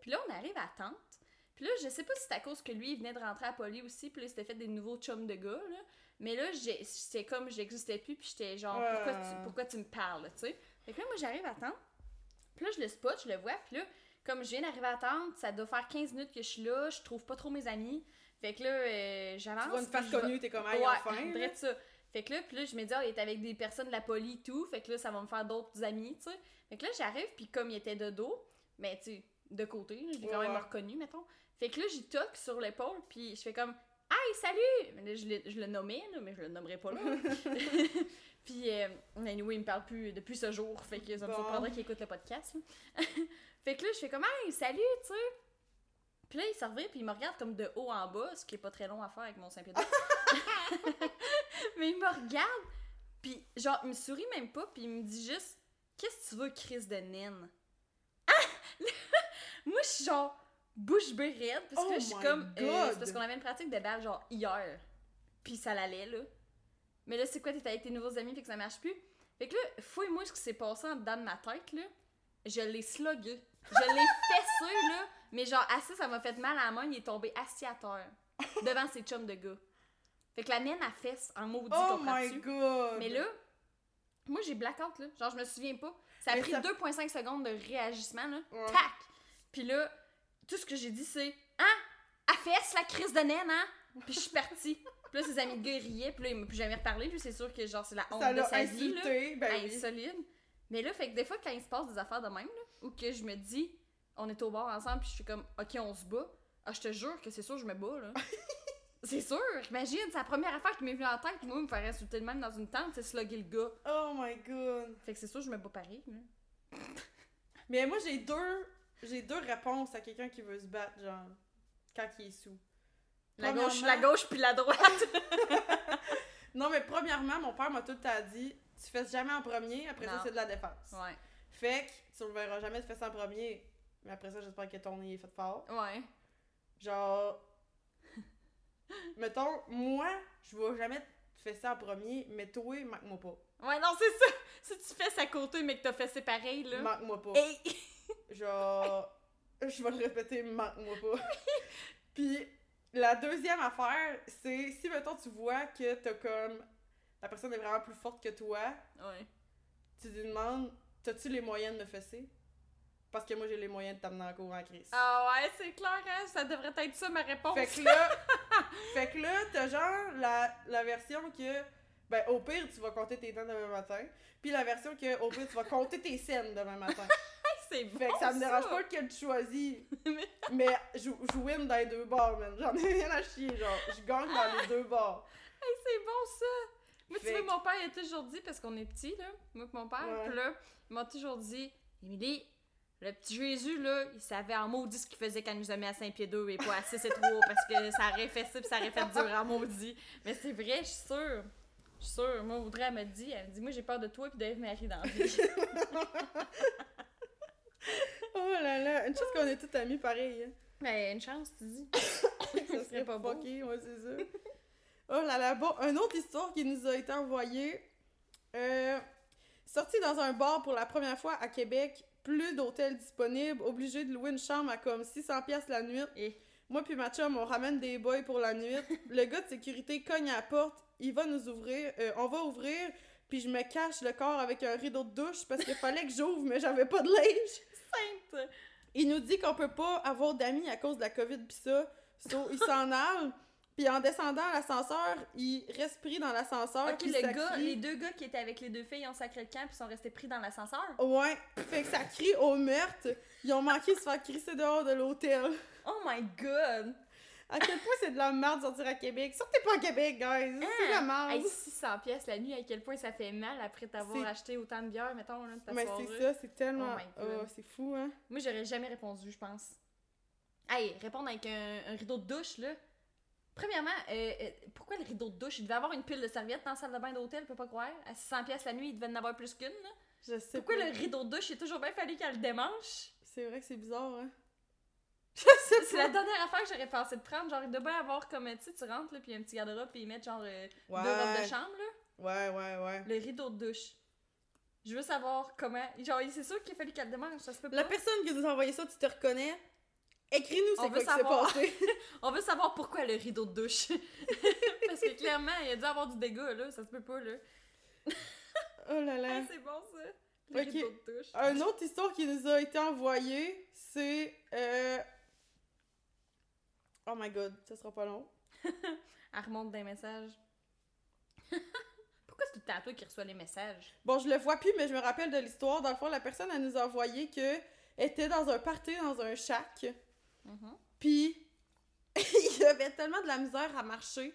Puis là, on arrive à tente, Puis là, je sais pas si c'est à cause que lui, il venait de rentrer à Poly aussi, puis là, il s'était fait des nouveaux chums de gars, là. Mais là, j'étais comme, j'existais plus, puis j'étais genre, pourquoi, tu, pourquoi tu me parles, tu sais? Fait que là, moi, j'arrive à temps. Puis là, je le spot, je le vois, puis là, comme je viens d'arriver à temps, ça doit faire 15 minutes que je suis là, je trouve pas trop mes amis. Fait que là, euh, j'avance. Tu vois une face connue, t'es comme, ouais, enfin. ça. Fait que là, puis là, je me dis, ah, il est avec des personnes de la poli et tout. Fait que là, ça va me faire d'autres amis, tu sais. Fait que là, j'arrive, puis comme il était de dos, mais tu sais, de côté, je l'ai quand même reconnu, mettons. Fait que là, j'y toque sur l'épaule, puis je fais comme, hey, salut! Mais là, je, je le nommais, là, mais je le nommerai pas là. puis, euh, anyway, il me parle plus depuis ce jour, fait que ça me Bon. surprendrait qu'il écoute le podcast. fait que là, je fais comme, hey, salut, tu sais. Puis là, il s'en puis il me regarde comme de haut en bas, ce qui est pas très long à faire avec mon Saint-Pédard. Mais il me regarde, puis genre, il me sourit même pas, puis il me dit juste Qu'est-ce que tu veux, Chris de naine? Ah Moi, je suis genre bouche bée raide, parce que Oh je suis comme. euh, c'est parce qu'on avait une pratique de balle, genre hier. Puis ça l'allait, là. Mais là, c'est quoi, t'es avec tes nouveaux amis, fait que ça marche plus? Fait que là, fouille-moi ce qui s'est passé en dedans de ma tête, là. Je l'ai slugué. Je l'ai fessé, là. Mais genre, assis, ça m'a fait mal à la main, il est tombé assis à terre. devant ses chums de gars. Fait que la mienne, a fesse en maudit, Oh my god! Mais là, moi j'ai blackout là. Genre je me souviens pas. Ça a Mais pris ça- 2.5 secondes de réagissement là. Ouais. Tac! Puis là, tout ce que j'ai dit c'est Hein? À fesse la crise de naine, hein? Puis je suis partie. Puis là, ses amis de gars riaient, puis là, il m'a plus jamais reparlé, puis c'est sûr que genre c'est la honte ça de l'a sa vie là. insulté, ben oui. Insolide. Mais là, fait que des fois, quand il se passe des affaires de même, là, ou que je me dis, on est au bar ensemble, puis je suis comme, ok, on se bat, ah, je te jure que c'est sûr, je me bats, là. c'est sûr, imagine, c'est la première affaire qui m'est venue en tête, moi, me faire insulter de même dans une tente, c'est slugger le gars. Oh my god! Fait que c'est sûr, je me bats pareil, là. Mais moi, j'ai deux, j'ai deux réponses à quelqu'un qui veut se battre, genre, quand il est sous. La gauche, la gauche, puis la droite. Non, mais premièrement, mon père m'a tout le temps dit tu fesses jamais en premier, après ça, c'est de la défense. ouais. Fait que tu ne verras jamais te fesser en premier, mais après ça, j'espère que ton nez est fait fort. Ouais. Genre, mettons, moi, je vais jamais te fesser en premier, mais toi, manque-moi pas. Ouais, non, c'est ça. Si tu fais à côté, mais que t'as fait c'est pareil, là. Manque-moi pas. Hey! Genre, je vais le répéter, manque-moi pas. Puis, la deuxième affaire, c'est si, mettons, tu vois que t'as comme. La personne est vraiment plus forte que toi, Ouais. tu lui demandes T'as-tu les moyens de me fesser? Parce que moi, j'ai les moyens de t'amener en cours en crise. Ah ouais, c'est clair, hein? Ça devrait être ça, ma réponse. Fait que là, fait que là, t'as genre la, la version que, ben, au pire, tu vas compter tes dents demain matin. Puis la version que, au pire, tu vas compter tes scènes demain matin. c'est bon, Fait que ça me dérange pas lequel tu choisis. Mais- je, je win dans les deux bars, man. J'en ai rien à chier, genre. Je gagne dans les deux bars. Hey, c'est bon ça! Moi, tu Fait vois, que- mon père, il a toujours dit, parce qu'on est petits, là, moi et mon père, pis là, il m'a toujours dit, Émilie, le petit Jésus, là, il savait en maudit ce qu'il faisait quand il nous a mis à Saint-Pierre-2 et pas à 6 et 3, parce que ça aurait fait ça pis ça aurait fait dur en maudit. Mais c'est vrai, je suis sûre. Je suis sûre. Moi, Audrey, elle m'a dit, elle me dit, moi, j'ai peur de toi pis Dave Marie dans la vie. Oh là là, une chose qu'on est tous amis pareil. Hein. Mais une chance, tu dis. Ça serait pas beau. ouais, c'est ça. Oh là là, bon, une autre histoire qui nous a été envoyée. Euh, sorti dans un bar pour la première fois à Québec, plus d'hôtels disponibles, obligé de louer une chambre à comme 600 pièces la nuit. Et? Moi puis ma chum, on ramène des boys pour la nuit. Le gars de sécurité cogne à la porte, il va nous ouvrir, euh, on va ouvrir, puis je me cache le corps avec un rideau de douche parce qu'il fallait que j'ouvre, mais j'avais pas de linge. sainte! Il nous dit qu'on peut pas avoir d'amis à cause de la COVID pis ça. So, il s'en alle. Puis en descendant à l'ascenseur, il reste pris dans l'ascenseur. Ok, puis le gars, crie- les deux gars qui étaient avec les deux filles ont sacré le camp pis sont restés pris dans l'ascenseur? Ouais, fait que ça crie au meurtre. Ils ont manqué de se faire crisser dehors de l'hôtel. Oh my god! À quel point c'est de la merde de sortir à Québec? Sortez pas à Québec, guys. C'est de la merde. Hey, 600 pièces la nuit, à quel point ça fait mal après t'avoir acheté autant de bière, mettons, là, de ta Mais c'est ça, c'est tellement. Oh my God. Oh, c'est fou, hein? Moi, j'aurais jamais répondu, je pense. Hey, répondre avec un, un rideau de douche, là. Premièrement, euh, euh, pourquoi le rideau de douche? Il devait avoir une pile de serviettes dans la salle de bain d'hôtel, je peux pas croire. À 600 pièces la nuit, il devait en avoir plus qu'une. Je sais Pourquoi pas. le rideau de douche, il a toujours bien fallu qu'elle le démanche? C'est vrai que c'est bizarre, hein. Je sais C'est la dernière affaire que j'aurais pensé de prendre. Genre, il devait avoir comme, tu sais, tu rentres, là, puis un petit garde-robe, puis ils mettent genre euh, Ouais. deux robes de chambre, là. Ouais, ouais, ouais. Le rideau de douche. Je veux savoir comment. Genre, c'est sûr qu'il a fallu qu'elle ça se peut pas. La personne qui nous a envoyé ça, tu te reconnais? Écris-nous On c'est veut quoi qui s'est savoir. passé. On veut savoir pourquoi le rideau de douche. Parce que clairement, il a dû avoir du dégât, là. Ça se peut pas, là. oh là là. C'est bon, ça. Le rideau de douche. Une autre histoire qui nous a été envoyée, c'est. Euh... Oh my god, ça sera pas long. Elle remonte des messages. Pourquoi c'est tout toi qui reçoit les messages? Bon, je le vois plus, mais je me rappelle de l'histoire. Dans le fond, la personne, elle nous a envoyé que était dans un party dans un shack, Mhm. puis il avait tellement de la misère à marcher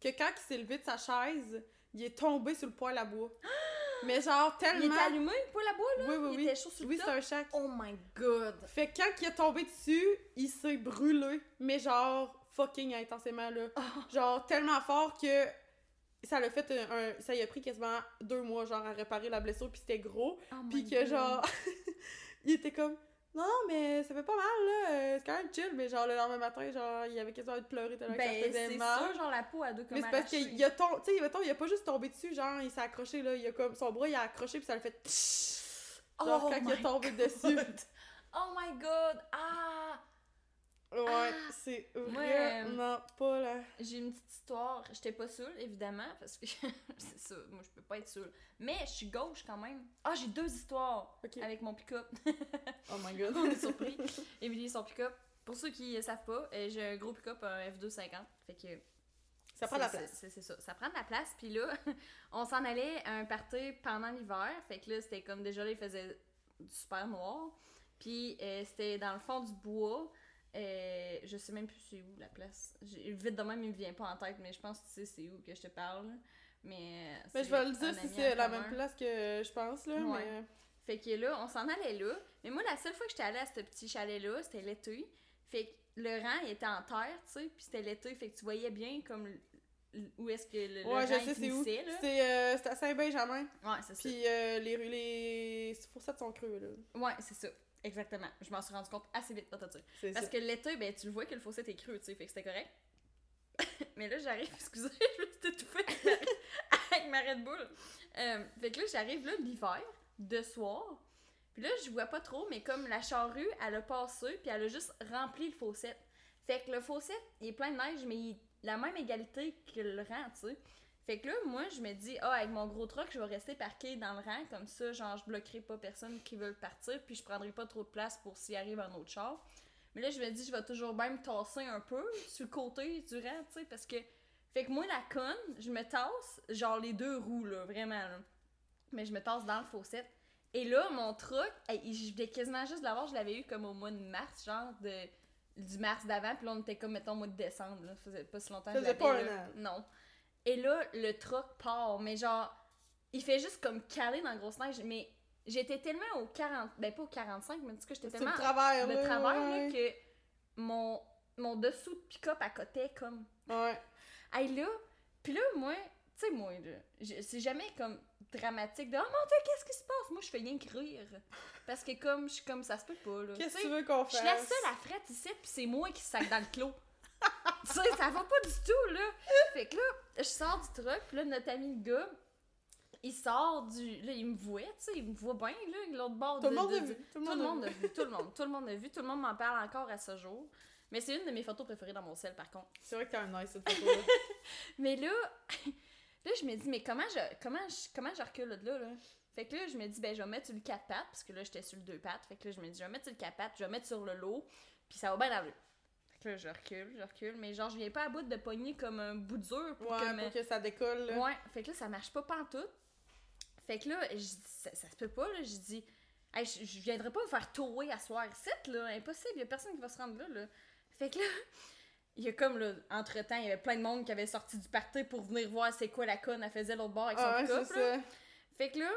que quand il s'est levé de sa chaise, il est tombé sur le poêle à bois. Mais genre Il tellement. était allumé, le poêle à bois, là? Oui, oui, il oui. était chaud sur Oui, le c'est top? un shack. Oh my god! Fait que quand il est tombé dessus, il s'est brûlé, mais genre fucking intensément là. Oh. Genre tellement fort que ça l'a fait un, un- ça y a pris quasiment deux mois genre à réparer la blessure puis c'était gros Oh puis que God. genre il était comme non mais ça fait pas mal là euh, c'est quand même chill mais genre le lendemain matin genre il avait quasiment envie de pleurer tellement que ça Ben, faisait c'est mal sûr, genre la peau a deux comme mais c'est parce qu'il a tombé tu sais mettons, il a pas juste tombé dessus genre il s'est accroché là il a comme son bras il a accroché puis ça l'a fait genre Oh quand il est my tombé dessus God. Oh my god! Ah! Ouais Ah! c'est Ouais. vraiment pas là J'ai une petite histoire. J'étais pas saoule, évidemment, parce que c'est ça, moi je peux pas être saoule. Mais je suis gauche quand même. Ah, j'ai deux histoires avec mon pick-up. oh my god On est surpris. Émilie, son pick-up. Pour ceux qui ne savent pas, euh, j'ai un gros pick-up, un F250. Fait que. ça prend de la place C'est c'est ça. Ça prend de la place. Puis là, on s'en allait à un party pendant l'hiver. Fait que là, c'était comme déjà, là, il faisait du super noir. Puis euh, c'était dans le fond du bois. Euh, je sais même plus c'est où la place. Vite de même, il me vient pas en tête, mais je pense que tu sais c'est où que je te parle. Mais. euh, Mais je vais le dire si c'est la même place que je pense, là. Ouais. Mais... Fait que là, on s'en allait là. Mais moi, la seule fois que j'étais allée à ce petit chalet-là, c'était l'été. Fait que le rang, il était en terre, tu sais, puis c'était l'été. Fait que tu voyais bien comme où est-ce que le, le Ouais, je rang, sais c'est où. C'est euh, c'est à Saint-Benjamin. Ouais, c'est ça. Puis euh, les, rues- les foursettes sont creux, là. Ouais, c'est ça. Exactement. Je m'en suis rendu compte assez vite. C'est Parce ça. que l'été, ben, tu le vois que le fossé était creux, tu sais, fait que c'était correct. Mais là, j'arrive, excusez, je me suis étouffée avec ma, Red Bull. Euh, fait que là, j'arrive là l'hiver, de soir. Puis là, je vois pas trop, mais comme la charrue, elle a passé, puis elle a juste rempli le fossette. Fait que le fossette, il est plein de neige, mais il est la même égalité que le rang, tu sais. Fait que là, moi, je me dis, ah, avec mon gros truck, je vais rester parqué dans le rang, comme ça, genre, je bloquerai pas personne qui veut partir, puis je prendrai pas trop de place pour s'il arrive un autre char. Mais là, je me dis, je vais toujours bien me tasser un peu sur le côté du rang, tu sais, parce que. Fait que moi, la conne, je me tasse, genre les deux roues, là, vraiment, là. Mais je me tasse dans le fossette. Et là, mon truck, hey, je voulais quasiment juste l'avoir, je l'avais eu comme au mois de mars, genre, de, du mars d'avant, puis là, on était comme, mettons, au mois de décembre, là. Ça faisait pas si longtemps que Ça je faisait pas l'avais, un an. Non. Et là, le truck part, mais genre, il fait juste comme caler dans la grosse neige, mais j'étais tellement au 40, ben pas au 45, mais en tout cas, j'étais tellement le travers, de travers là, que mon, mon dessous de pick-up à côté comme Ouais. hey là puis là moi tu sais moi là je- c'est jamais comme dramatique de oh mon dieu qu'est-ce qui se passe moi je fais rien que rire. Parce que comme je suis comme ça se peut pas là. Qu'est-ce que Tu veux qu'on je fasse? suis la seule à frette ici puis c'est moi qui sac dans le clos tu sais ça va pas du tout là fait que là je sors du truck puis là notre ami le gars il sort du là il me voit tu sais il me voit bien là de l'autre bord Tout le de- monde de- a du- vu. Tout le tout monde monde a vu, tout le monde, tout le monde a vu, tout le monde m'en parle encore à ce jour. Mais c'est une de mes photos préférées dans mon sel par contre. C'est vrai que t'as un nice cette photo-là. Mais là, là je me dis mais comment je comment je comment je recule de là là? Fait que là je me dis ben je vais mettre sur le 4 pattes parce que là j'étais sur le 2 pattes. Fait que là je me dis je vais mettre sur le 4 pattes, je vais mettre sur le lot, puis ça va bien aller. Là je recule, je recule, mais genre je viens pas à bout de pogner comme un bout dur pour Ouais, que me- que ça décolle, là. Ouais, fait que là, ça marche pas pantoute. Fait que là, je dis, ça, ça se peut pas, là. Je dis, hey, je, je viendrai pas me faire tower à soir ici, là. Impossible, y a personne qui va se rendre là, là. Fait que là, il y a comme, là, entre-temps, il y avait plein de monde qui avait sorti du party pour venir voir c'est quoi la conne elle faisait l'autre bord avec son Ah, ouais, ça. Fait que là,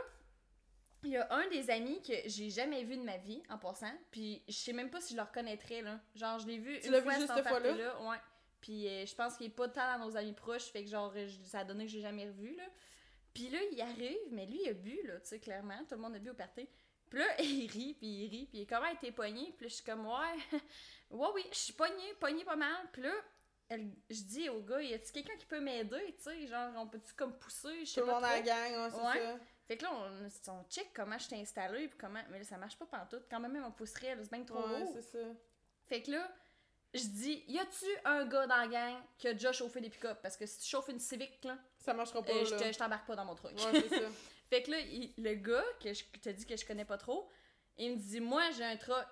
il y a un des amis que j'ai jamais vu de ma vie, en passant, puis je sais même pas si je le reconnaîtrais, là. Genre, je l'ai vu Tu une l'as vu fois juste cet cette fois-là? party-là, ouais. Puis euh, je pense qu'il est pas tant dans nos amis proches, fait que genre, euh, ça a donné que j'ai jamais revu, là. Puis là, il arrive, mais lui, il a bu, là, tu sais, clairement. Tout le monde a bu au party. Puis là, il rit, puis il rit, puis il est comment été pogné? Puis là, je suis comme, ouais, ouais, oui, je suis pogné, pogné pas mal. Puis là, elle- je dis au gars, y a-tu quelqu'un qui peut m'aider, tu sais? Genre, on peut-tu comme pousser? Je sais Tout le pas monde à la trop. gang, ouais, c'est Ouais. ça. Fait que là, on, on check comment je t'ai installé, puis comment. Mais là, ça marche pas pantoute. Quand même, on pousserait, là, c'est bien trop Ouais, lourd. c'est ça. Fait que là, je dis, y a-tu un gars dans la gang qui a déjà chauffé des pick-up? Parce que si tu chauffes une Civic, là, Ça marchera pas, euh, je là. je t'embarque pas dans mon truc. Ouais, c'est ça. Fait que là, il- le gars que je te dis que je connais pas trop, il me dit Moi, j'ai un truck.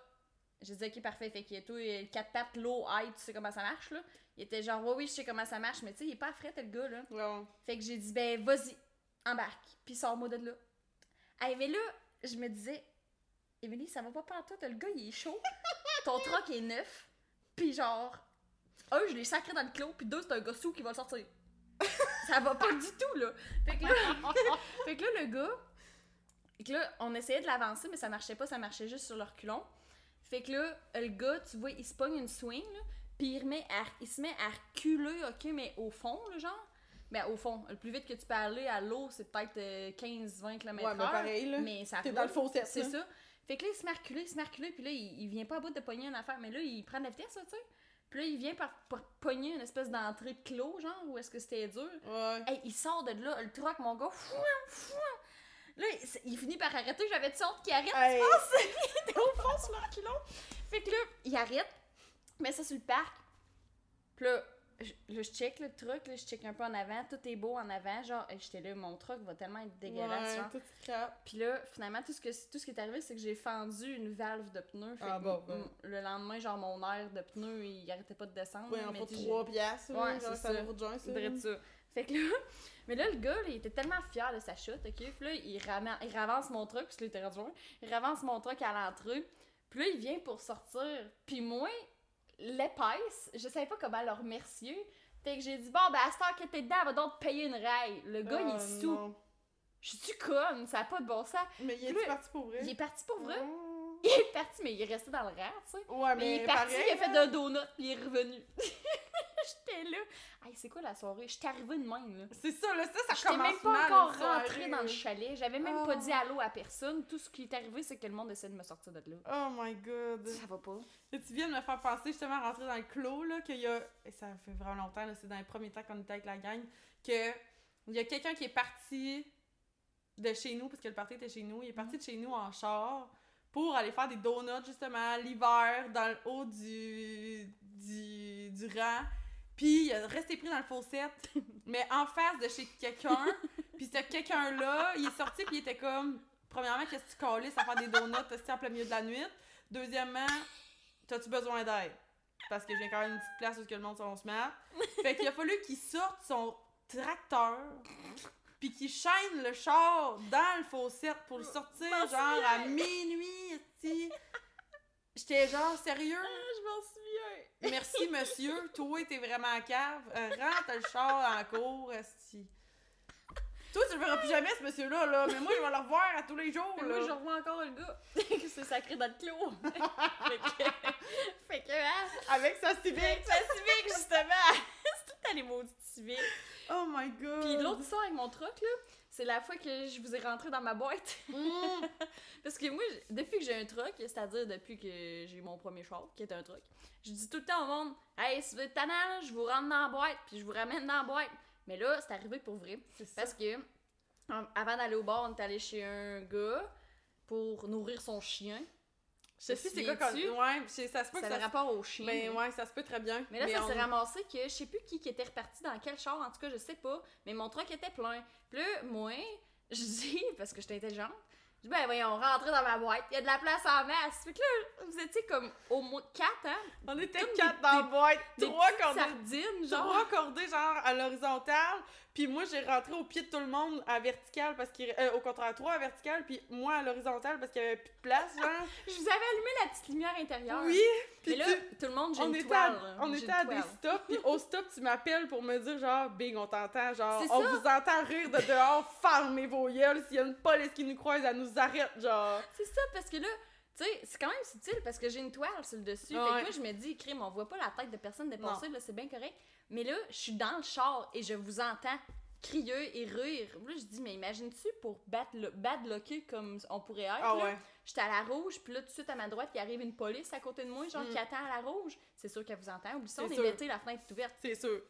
J'ai dit Ok, parfait. Fait qu'il y a tout, il y a le 4 pattes, low, high, tu sais comment ça marche, là. Il était genre Oui, oui, je sais comment ça marche, mais tu sais, il est pas fret, le gars, là. Ouais, ouais. Fait que j'ai dit Ben, vas-y, embarque. Puis sors-moi de là. Hey, mais là, je me disais Émilie, ça va pas partout, le gars, il est chaud. Ton truck est neuf. Puis genre, un, je l'ai sacré dans le clos, puis deux, c'est un gars qui va le sortir. ça va pas du tout, là. Fait que là, fait que là le gars, fait que là, on essayait de l'avancer, mais ça marchait pas, ça marchait juste sur le reculon. Fait que là, le gars, tu vois, il se pogne une swing, là, puis il, remet à- il se met à reculer, ok, mais au fond, là, genre. Ben, au fond, le plus vite que tu peux aller à l'eau, c'est peut-être euh, 15-20 km/h. Ouais, mais pareil, là. Mais ça T'es dans le C'est ça. Fait que là, il se met à reculer, il se met à reculer, puis là, il, il vient pas à bout de pogner une affaire, mais là, il prend de la vitesse, là, tu sais. Puis là, il vient par, par pogner une espèce d'entrée de clos, genre, où est-ce que c'était dur. Ouais. Hey, il sort de là, le truck, mon gars, fouin, fouin. Là, il, il finit par arrêter, j'avais de honte qu'il arrête, Hey. il était au fond sur le reculon. Fait que là, il arrête, met ça sur le parc. Puis là, je, là, je check le truck, là, je check un peu en avant, tout est beau en avant, genre, j'étais là, mon truck va tellement être dégueulasse, Ouais, tout. Puis là, finalement, tout ce, que, tout ce qui est arrivé, c'est que j'ai fendu une valve de pneu. Fait Ah que bon, le lendemain, genre, mon air de pneu, il arrêtait pas de descendre. Ouais, en sais, 3 piastres. Ouais, genre, c'est ça joint, ça. Fait que là, mais là, le gars, là, il était tellement fier de sa chute, ok? Puis là, il, rama- il ravance mon truck, parce qu'il était. Il ravance mon truck à l'entrée. Puis là, il vient pour sortir. Puis moi, l'épaisse, je savais pas comment le remercier. Fait que j'ai dit, bon, ben, à cette heure que t'es dedans, elle va donc te payer une raille. Le gars, il est sous. non. Je suis conne, ça a pas de bon sens. Mais il est parti pour vrai? Il est parti pour vrai. Oh. Il est parti, mais il est resté dans le rang, tu sais. Ouais, Mais mais, il est parti, pareil, il a fait là. un donut, puis il est revenu. J'étais là. Hey, c'est quoi la soirée? J'étais arrivée de même, là. C'est ça, là, ça, ça commence même pas mal, encore rentrée dans le chalet. J'avais même pas Oh. dit allô à personne. Tout ce qui est arrivé, c'est que le monde essaie de me sortir de là. Oh my god. Ça va pas. Et tu viens de me faire penser justement à rentrer dans le clos, là, qu'il y a. Et ça fait vraiment longtemps, là, c'est dans les premiers temps qu'on était avec la gang, que il y a quelqu'un qui est parti de chez nous, parce que le party était chez nous, il est parti de chez nous en char pour aller faire des donuts justement l'hiver dans le haut du, du, du rang. Puis il resté pris dans le fossette, mais en face de chez quelqu'un. puis ce quelqu'un-là, il est sorti puis il était comme premièrement, qu'est-ce que tu calisses à faire des donuts aussi en plein milieu de la nuit? Deuxièmement, t'as-tu besoin d'aide? Parce que j'ai quand même une petite place où que le monde sont smart. Fait qu'il a fallu qu'il sorte son tracteur puis qu'il chaîne le char dans le fossette pour le sortir genre à minuit, esti. J'étais genre sérieux? je m'en souviens. Merci monsieur, toi t'es vraiment cave. Euh, rentre le char en cours, esti. Toi tu le verras plus jamais ce monsieur-là, là, mais moi je vais le revoir à tous les jours. Là. moi, je revois encore le gars. c'est sacré dans le clos. fait que. fait que, hein. Avec sa civique. Avec sa civique, justement. c'est tout à les maudites civiques. Oh my god. Puis l'autre histoire avec mon truck, là, c'est la fois que je vous ai rentré dans ma boîte. Mm. Parce que moi, depuis que j'ai un truck, c'est-à-dire depuis que j'ai eu mon premier char, qui est un truck, je dis tout le temps au monde Hey, si vous êtes tannant, je vous rentre dans la boîte, puis je vous ramène dans la boîte. Mais là, c'est arrivé pour vrai. Parce que, avant d'aller au bar, on est allé chez un gars pour nourrir son chien. Je sais c'est quoi quand. Ouais, ça se peut Ça que a le ça. rapport au chien. Ben ouais, ça se peut très bien. Mais là, ça on- s'est ramassé que je sais plus qui qui était reparti dans quel char, en tout cas, je sais pas. Mais mon truck était plein. Puis là, moi, je dis, parce que j'étais intelligente, je dis, ben voyons, rentrez dans ma boîte, il y a de la place en masse. Fait que là, vous étiez comme au moins quatre, hein? On était Comme quatre des- dans la boîte, Des trois cordées. sardines, genre. Trois cordées, genre à l'horizontale, puis moi j'ai rentré au pied de tout le monde à vertical parce qu'il euh, au contraire trois à vertical, puis moi à l'horizontale parce qu'il y avait plus de place, genre. Je vous avais allumé la petite lumière intérieure. oui, puis là, tu- tout le monde, j'ai on une était toile. à, on était à des stops, puis au stop tu m'appelles pour me dire genre Bing, on t'entend, genre on vous entend rire de dehors, fermez vos gueules, s'il y a une police qui nous croise, elle nous arrête, genre. C'est ça, parce que là, tu sais, c'est quand même subtil parce que j'ai une toile sur le dessus. Fait que Ouais. moi, je me dis, crime, on voit pas la tête de personne dépasser, là, c'est bien correct. Mais là, je suis dans le char et je vous entends crier et rire. Là, je dis, mais imagine-tu pour battre le, bad locker comme on pourrait être, Ah là, ouais. j'étais à la rouge, puis là, tout de suite à ma droite, il arrive une police à côté de moi, genre Mm. qui attend à la rouge. C'est sûr qu'elle vous entend. Oublie ça, on est l'été, la fenêtre est ouverte. C'est sûr.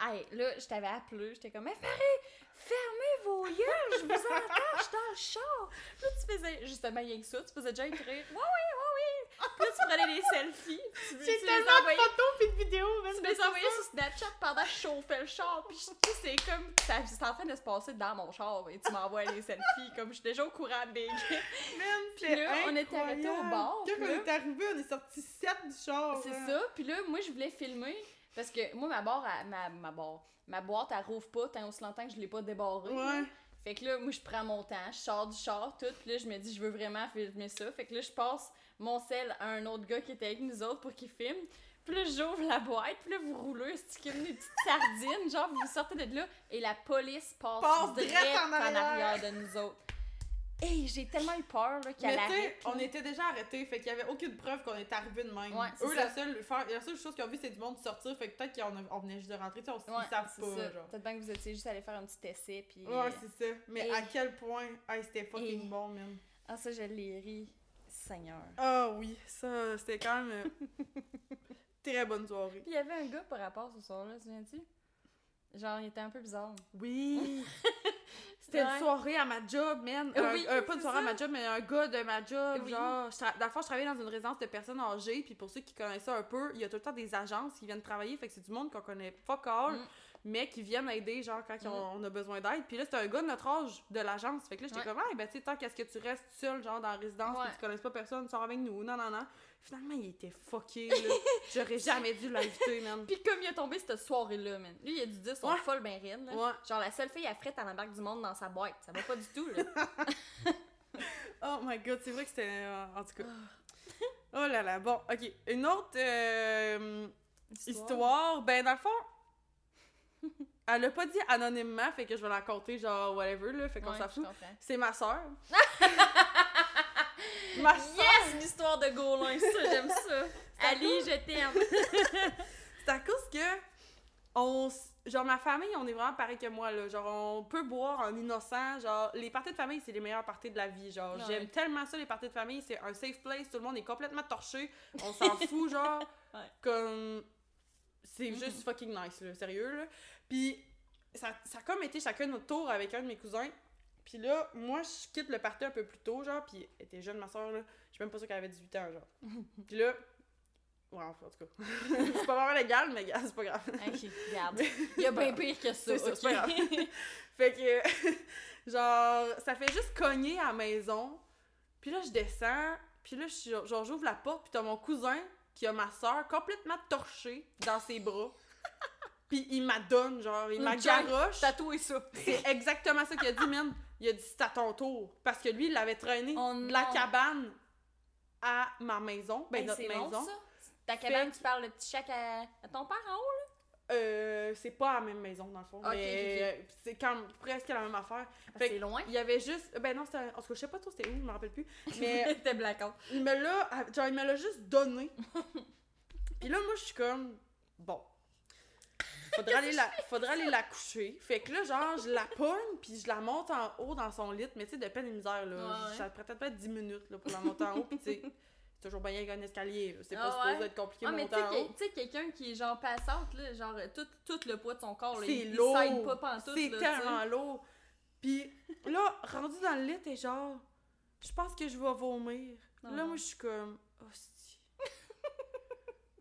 Hey, là, je t'avais appelé, j'étais comme, mais Marie, fermez vos yeux, je vous entends, je suis dans le char. Là, tu faisais, justement, rien que ça, tu faisais déjà écrire, ouais, ouais, ouais, ouais. Puis là, tu prenais des selfies. Tu, J'ai tellement de envoyais- photos pis de vidéos, même. Tu me les envoyais sur Snapchat pendant que je chauffais le char. Puis c'est comme. ça- C'est en train de se passer dans mon char. Et tu m'envoies les selfies. Comme je suis déjà au courant des Puis là, on était arrêtés au bar, Quand puis on est arrivé, on est sorti 7 du char. C'est ça. Puis là, moi, je voulais filmer. Parce que moi, ma barre, elle- ma, ma barre, ma boîte, elle rouvre pas tant aussi longtemps que je l'ai pas débarrée. Ouais. Fait que là, moi, je prends mon temps, je sors du char, tout. Puis là, je me dis, je veux vraiment filmer ça. Fait que là, je passe mon sel à un autre gars qui était avec nous autres pour qu'il filme. Puis là, j'ouvre la boîte, puis là, vous roulez, c'est comme des petites sardines, genre, vous sortez de là, et la police passe, Passe direct direct en arrière de nous autres. Hey, j'ai tellement eu peur, là, qu'elle arrête. on était déjà arrêtés, fait qu'il y avait aucune preuve qu'on était arrivé de même. Ouais, Eux, ça. la seule, faire- la seule chose qu'ils ont vu, c'est du monde sortir, fait que peut-être qu'on venait juste de rentrer, tu sais, on Ouais, savent c'est pas, genre. Peut-être bien que vous étiez juste allé faire un petit essai, puis... Ouais, c'est ça. Mais à quel point, hey, c'était fucking bon, man. Ah, ça, je l'ai ri. Seigneur. Ah oui, ça, c'était quand même euh, très bonne soirée. Puis il y avait un gars par rapport ce soir-là, tu souviens-tu? Genre, il était un peu bizarre. Oui! C'était Ouais. une soirée à ma job, man. Un- Oui, un- pas une soirée à ma job, mais un gars de ma job. Oui. Genre, je je travaillais dans une résidence de personnes âgées. Puis pour ceux qui connaissent ça un peu, il y a tout le temps des agences qui viennent travailler. Fait que c'est du monde qu'on connaît fuck all, Mm. Mais qui viennent aider, genre, quand Mm. on, on a besoin d'aide. Puis là, c'était un gars de notre âge de l'agence. Fait que là, j'étais comme, ah, ben, tu sais, tant qu'est-ce que tu restes seul, genre, dans la résidence, Ouais. puis tu connais pas personne, sors avec nous. Non, non, non. Finalement, il était fucké, là. J'aurais jamais dû l'inviter, man. Puis comme il a tombé cette soirée-là, man. Lui, il a dû dire son Ouais. folle ben raide, là. Ouais. Genre, la seule fille à frette en embarque du monde dans sa boîte. Ça va pas du tout, là. Oh my god, c'est vrai que c'était. euh, en tout cas. Oh là là, bon, ok. Une autre euh, histoire. Ben, dans le fond, elle l'a pas dit anonymement, fait que je vais la compter, genre, whatever, là, fait qu'on Ouais, s'en fout. C'est ma soeur. ma soeur. Yes! Une histoire de Gaulin, ça, j'aime ça. Ali, je t'aime. C'est à cause que. On, genre, ma famille, on est vraiment pareil que moi, là. Genre, on peut boire en innocent. Genre, les parties de famille, c'est les meilleures parties de la vie. Genre, Ouais. j'aime tellement ça, les parties de famille. C'est un safe place. Tout le monde est complètement torché. On s'en fout, genre. Ouais. Comme. C'est Mhm. juste fucking nice, là. Sérieux, là. Puis, ça, ça a comme été chacun notre tour avec un de mes cousins. Puis là, moi, je quitte le party un peu plus tôt, genre. Puis, elle était jeune, ma soeur, là. Je suis même pas sûre qu'elle avait 18 ans, genre. Puis là. Ouais, en tout cas. c'est pas vraiment légal, mais gars, c'est pas grave. Ok, regarde. Il y a bien pire que ça. C'est ça, ok? c'est pas grave. Fait que, genre, ça fait juste cogner à la maison. Puis là, je descends. Puis là, je genre, j'ouvre la porte. Puis t'as mon cousin qui a ma soeur complètement torchée dans ses bras. Puis il m'a donne, genre, il m'a garoche. Tatoué ça. C'est exactement ça qu'il a dit, man. Il a dit c'est à ton tour. Parce que lui, il l'avait traîné Oh de la cabane à ma maison. Ben, Hey, notre c'est maison. long, ça? Ta cabane, tu parles le petit chac à, à ton père en haut, Euh, c'est pas la même maison, dans le fond. Mais euh, c'est quand presque la même affaire. là? Fait C'est loin. Il y avait juste. Ben non, c'était. En tout cas, je sais pas trop c'était où, je me rappelle plus. Mais T'es blackout. il me l'a. Genre, il me l'a juste donné. Puis là, moi, je suis comme. Bon. Faudrait aller, la, faudrait aller la coucher. Fait que là, genre, je la pogne, puis je la monte en haut dans son lit. Mais tu sais, de peine et misère, là. Ouais, ouais. Ça prend peut-être 10 minutes, là, pour la monter en haut. Puis tu sais, c'est toujours bien qu'un escalier. C'est pas Ah supposé ouais. être compliqué Ah, mais monter en haut. tu sais, quelqu'un qui est genre passante, là, genre tout, tout le poids de son corps, là, il, lourd. pas pantoute, C'est tellement lourd. Puis là, rendu dans le lit, t'es genre, je pense que je vais vomir. Ah. Là, moi, je suis comme, hostie.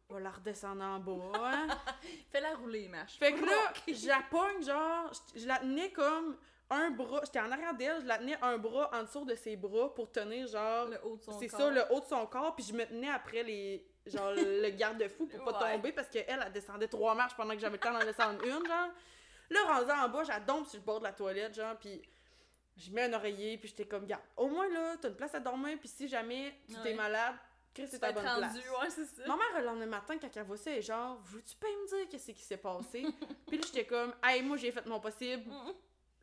On va la redescendre en bas, hein. Fais-la rouler, marche. Fait que là, je la pogne, genre, je, je la tenais comme un bras, j'étais en arrière d'elle, je la tenais un bras en dessous de ses bras pour tenir, genre, le haut de son c'est corps. ça, le haut de son corps, puis je me tenais après les, genre, le garde-fou pour pas Ouais. tomber, parce qu'elle, elle descendait trois marches pendant que j'avais le temps d'en descendre une, genre. Là, rendu en bas, j'adore sur le bord de la toilette, genre, puis je mets un oreiller, puis j'étais comme, garde, au moins, là, t'as une place à dormir, puis si jamais tu t'es Ouais. malade, Chris, c'est ta bonne rendu, place. ouais, c'est ça. Ma mère, le lendemain matin, quand elle voit ça, elle est genre, veux-tu pas me dire qu'est-ce qui s'est passé? puis là, j'étais comme, hey, moi, j'ai fait mon possible, Mm.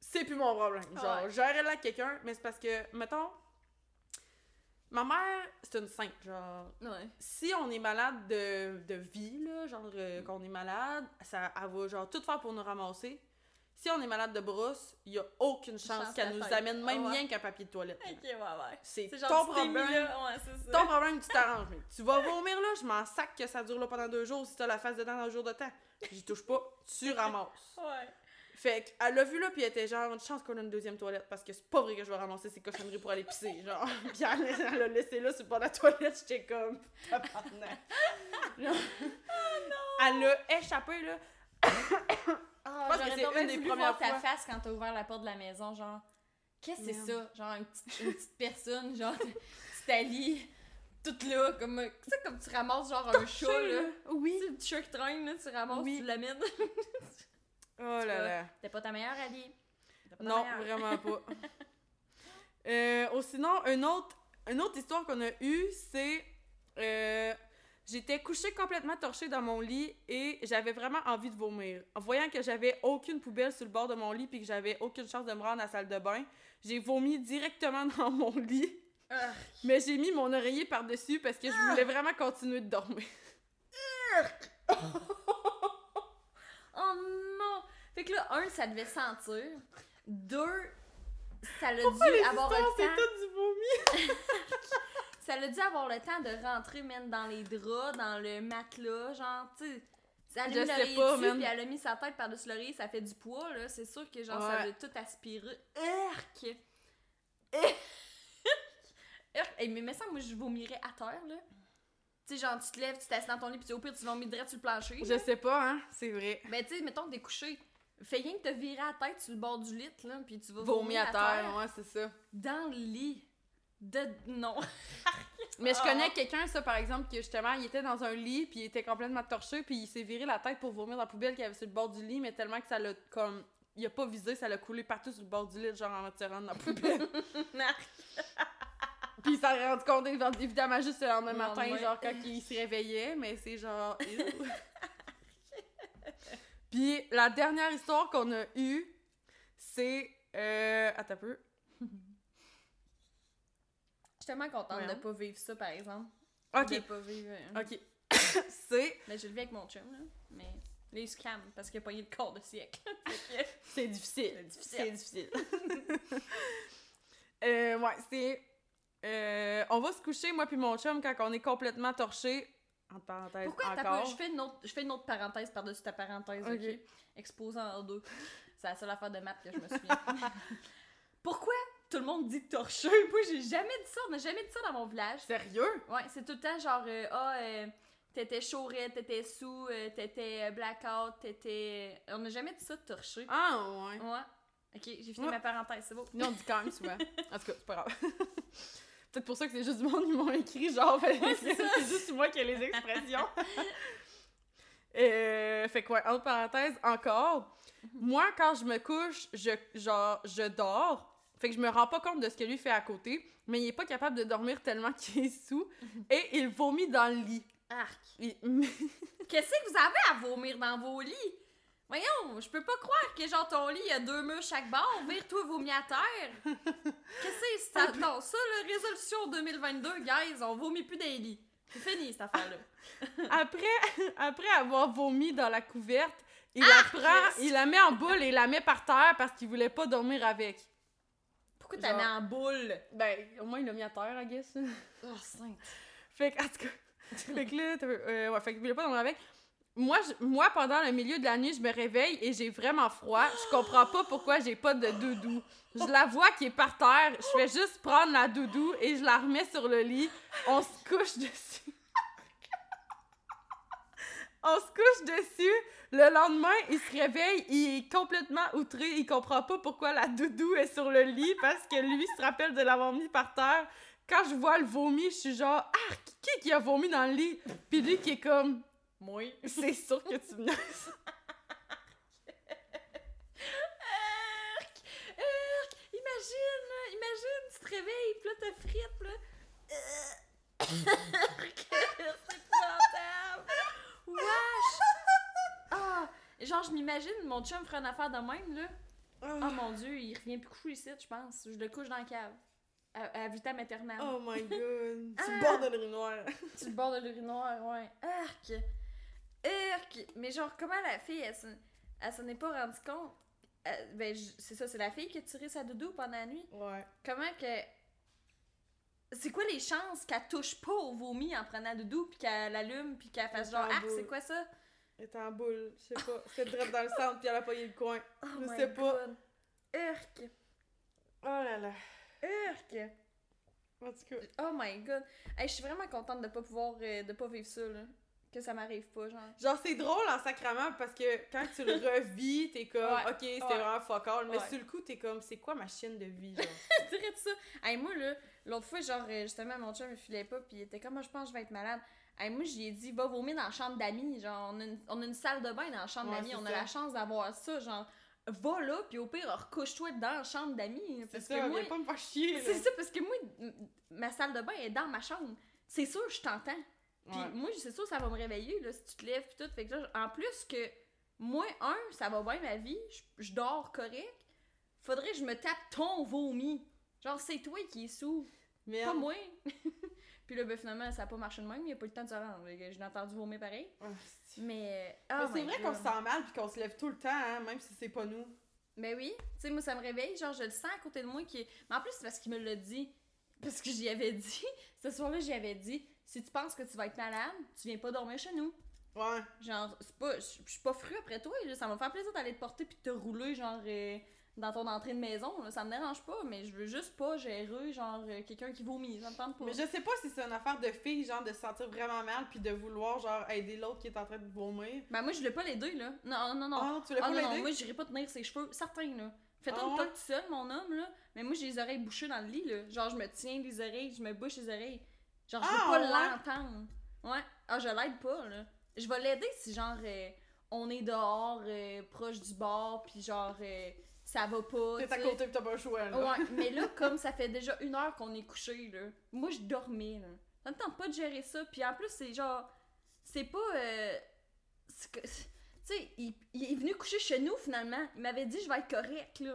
c'est plus mon problème. Genre, Ouais. j'aurais là quelqu'un, mais c'est parce que, mettons, ma mère, c'est une sainte, genre, Ouais. si on est malade de, de vie, là, genre euh, qu'on est malade, ça, elle va genre tout faire pour nous ramasser. Si on est malade de brosse, il y a aucune chance Chance qu'elle nous amène même Ah ouais. rien qu'un papier de toilette. Ok, ouais, ouais. C'est ton genre, problème. là, ouais, ça. Ton problème, tu t'arranges. Tu vas vomir là, je m'en sac que ça dure là pendant deux jours si t'as la face dedans dans un jour de temps. J'y touche pas, tu ramasses. Ouais. Fait qu'elle l'a vu là, puis elle était genre, une chance qu'on a une deuxième toilette, parce que c'est pas vrai que je vais ramasser ces cochonneries pour aller pisser, genre. Puis elle l'a laissé là sur le bord de la toilette, j'étais comme, tabarnak. Genre, Elle l'a échappé, là. Ah, pense que c'est une des premières voir ta fois. face quand t'as ouvert la porte de la maison, genre. Qu'est-ce que c'est ça? Genre une petite, une petite personne, genre, tu t'allies, toute là, comme. Tu sais, comme tu ramasses genre un chat, là. Oui. Tu sais, le chat qui traîne, là, tu ramasses, Oui. tu l'amènes. Oh là là. T'es pas ta meilleure pas ta Non, meilleure. vraiment pas. euh, oh, sinon, une autre, une autre histoire qu'on a eue, c'est. euh, J'étais couchée complètement torchée dans mon lit et j'avais vraiment envie de vomir. En voyant que j'avais aucune poubelle sur le bord de mon lit puis que j'avais aucune chance de me rendre à la salle de bain, j'ai vomi directement dans mon lit. Mais j'ai mis mon oreiller par-dessus parce que je voulais vraiment continuer de dormir. Oh non! Fait que là, un, ça devait sentir. Deux, ça l'a dû avoir c'est temps. tout du vomi? Ça l'a dû avoir le temps de rentrer, même dans les draps, dans le matelas, genre, tu sais. Elle Je a mis l'oreiller dessus, man. puis elle a mis sa tête par-dessus l'oreiller, ça fait du poids, là. C'est sûr que, genre, ça l'a tout aspiré. Urk! Urk! Hey, mais me semble, moi, je vomirais à terre, là. Tu sais, genre, tu te lèves, tu t'assis dans ton lit, puis au pire, tu vomis direct sur le plancher. Je sais pas, hein, c'est vrai. Ben, tu sais, mettons, t'es couché. Fais rien que te virer à la tête sur le bord du lit, là, puis tu vas Vomi à terre, ouais, c'est ça. Dans le lit. De... Non. Mais je Ah. connais quelqu'un, ça, par exemple, que justement, il était dans un lit, puis il était complètement torché, puis il s'est viré la tête pour vomir dans la poubelle qu'il y avait sur le bord du lit, mais tellement que ça l'a, comme, il a pas visé, ça l'a coulé partout sur le bord du lit, genre en retirant dans la poubelle. puis il s'en est rendu compte, évi- évidemment, juste le lendemain Le matin, genre quand il se réveillait, mais c'est genre... puis la dernière histoire qu'on a eue, c'est... Euh, attends un peu. Je suis tellement contente de pas vivre ça, par exemple. Ok, De pas vivre... euh, ok. c'est... Mais je le vis avec mon chum, là. Mais là, il se calme parce qu'il a pogné le corps de siècle. C'est difficile. C'est difficile. C'est difficile. euh, ouais, c'est. euh, on va se coucher, moi puis mon chum, quand on est complètement torché. Entre parenthèses, Pourquoi encore. pas... Je fais une autre, je fais une autre parenthèse par-dessus ta parenthèse, ok? Ok? Exposant en deux. C'est la seule affaire de maths que je me souviens. Pourquoi tout le monde dit torcheux? Moi, j'ai jamais dit ça. On n'a jamais dit ça dans mon village. Sérieux? Ouais, c'est tout le temps genre, euh, ah, euh, t'étais chaurette, t'étais sous, euh, t'étais blackout, t'étais. On n'a jamais dit ça de torcher. Ah, ouais. Ouais. Ok, j'ai fini Ouais. ma parenthèse, c'est beau. Nous, on dit quand même souvent. En tout cas, c'est pas grave. Peut-être pour ça que c'est juste du monde, ils m'ont écrit, genre, c'est juste moi qui ai les expressions. Euh, fait que, ouais, entre parenthèses, encore, moi, quand je me couche, je, genre, je dors. Fait que je me rends pas compte de ce que lui fait à côté, mais il est pas capable de dormir tellement qu'il est sous, et il vomit dans le lit. Arc. Il- Qu'est-ce que vous avez à vomir dans vos lits? Voyons, je peux pas croire que genre ton lit, il y a deux murs chaque bord, vire-toi vomi à terre. Qu'est-ce que c'est ça? Non, ça, la résolution 2022, guys, on vomit plus des lits. C'est fini, cette affaire-là. après, après avoir vomi dans la couverte, il la prend, il la met en boule et il la met par terre parce qu'il voulait pas dormir avec. Pourquoi t'as mis en boule? Ben, au moins, il l'a mis à terre, I guess. Oh, sainte. Fait que, en tout cas, fait que là, euh, ouais, fait qu'il voulait pas dormir avec. Moi, je- moi, pendant le milieu de la nuit, je me réveille et j'ai vraiment froid. Je comprends pas pourquoi j'ai pas de doudou. Je la vois qui est par terre. Je fais juste prendre la doudou et je la remets sur le lit. On se couche dessus. On se couche dessus. Le lendemain, il se réveille, il est complètement outré. Il comprend pas pourquoi la doudou est sur le lit parce que lui se rappelle de l'avoir mis par terre. Quand je vois le vomi, je suis genre, ah, qui qui a vomi dans le lit? Puis lui qui est comme, Moi. c'est sûr que tu me niaises. Arc! Arc! Imagine, là, imagine, tu te réveilles, pis là, t'as frites, là. Arc! C'est épouvantable! Wesh! Ah! Genre, je m'imagine, mon chum ferait une affaire de même, là. Oh mon dieu, il revient plus coucher ici, je pense. Je le couche dans la cave. À, à vita maternelle. Oh my god. Ah. Tu bord de l'urinoir. Sur le bord de l'urinoir, ouais. Arc! Arc! Mais genre, comment la fille, elle s'en est pas rendue compte? Ben, c'est ça, c'est la fille qui a tiré sa doudou pendant la nuit. Ouais. Comment que. C'est quoi les chances qu'elle touche pas au vomi en prenant doudou, puis qu'elle l'allume, puis qu'elle fasse genre, ah, bout. c'est quoi ça? Elle était en boule, je sais pas. C'était direct dans le centre, puis elle a payé le coin. Oh Je my sais pas. Urk. Oh là là. Urk. En tout cas. Oh my god. Hey, je suis vraiment contente de pas pouvoir, euh, de pas vivre ça, là. Que ça m'arrive pas, genre. Genre, c'est drôle en sacrament parce que quand tu le revis, t'es comme, Ouais, ok, c'était ouais. vraiment fuck all. Mais Ouais. sur le coup, t'es comme, c'est quoi ma chienne de vie, genre? Je dirais ça. Hey, moi, là, l'autre fois, genre, euh, justement, mon chum, il filait pas, pis il était comme, moi, je pense que je vais être malade. Hey, moi, j'y ai dit, va vomir dans la chambre d'amis. Genre, on a, une, on a une salle de bain dans la chambre Ouais, d'amis. c'est On a la chance d'avoir ça. Genre, va là, puis au pire, recouche-toi dans la chambre d'amis. C'est Parce ça, que moi, pas me faire chier, c'est ça, parce que moi, ma salle de bain est dans ma chambre. C'est sûr, je t'entends. Puis Ouais. moi, c'est sûr, ça va me réveiller, là, si tu te lèves, puis tout. Fait que là, en plus que, moi, un, ça va bien ma vie, je, je dors correct, faudrait que je me tape ton vomi. Genre, c'est toi qui es sous, pas moi. puis là, ben, finalement, ça a pas marché de même, il a pas eu le temps de se rendre. Que J'ai entendu vomir pareil. Ah, c'est- Mais, Mais oh c'est vrai qu'on se sent mal puis qu'on se lève tout le temps, hein, même si c'est pas nous. Mais oui, tu sais, moi, ça me réveille, genre, je le sens à côté de moi. Qui... Mais en plus, c'est parce qu'il me l'a dit. Parce que j'y avais dit, ce soir-là, j'y avais dit, si tu penses que tu vas être malade, tu viens pas dormir chez nous. Ouais. Genre, c'est pas, je je suis pas fru après toi, là. ça va me faire plaisir d'aller te porter puis de te rouler, genre, euh, dans ton entrée de maison, là. ça me dérange pas, mais je veux juste pas gérer, genre, euh, quelqu'un qui vomit, ça me tente pas. Mais je sais pas si c'est une affaire de fille, genre de se sentir vraiment mal puis de vouloir, genre, aider l'autre qui est en train de vomir. Ben, moi, je l'ai pas les deux, là. Non, non, non. Ah non, tu l'as Ah pas non, non, moi, j'irai pas tenir ses cheveux, certains, là. Fais-toi Ah ouais? toque tout seul, mon homme, là. Mais moi, j'ai les oreilles bouchées dans le lit, là. Genre, je me tiens les oreilles, je me bouche les oreilles. Genre, je veux Ah, pas ouais? l'entendre. Ouais. Ah, je l'aide pas, là. Je vais l'aider si, genre, euh, on est dehors, euh, proche du bar, puis genre, euh, ça va pas. T'es à côté pis t'as pas le choix, là. Ouais, mais là, comme ça fait déjà une heure qu'on est couché, là, moi, je dormais, là. Ça me tente pas de gérer ça. Puis en plus, c'est genre. C'est pas. euh, Tu sais, il, il est venu coucher chez nous, finalement. Il m'avait dit, je vais être correct, là.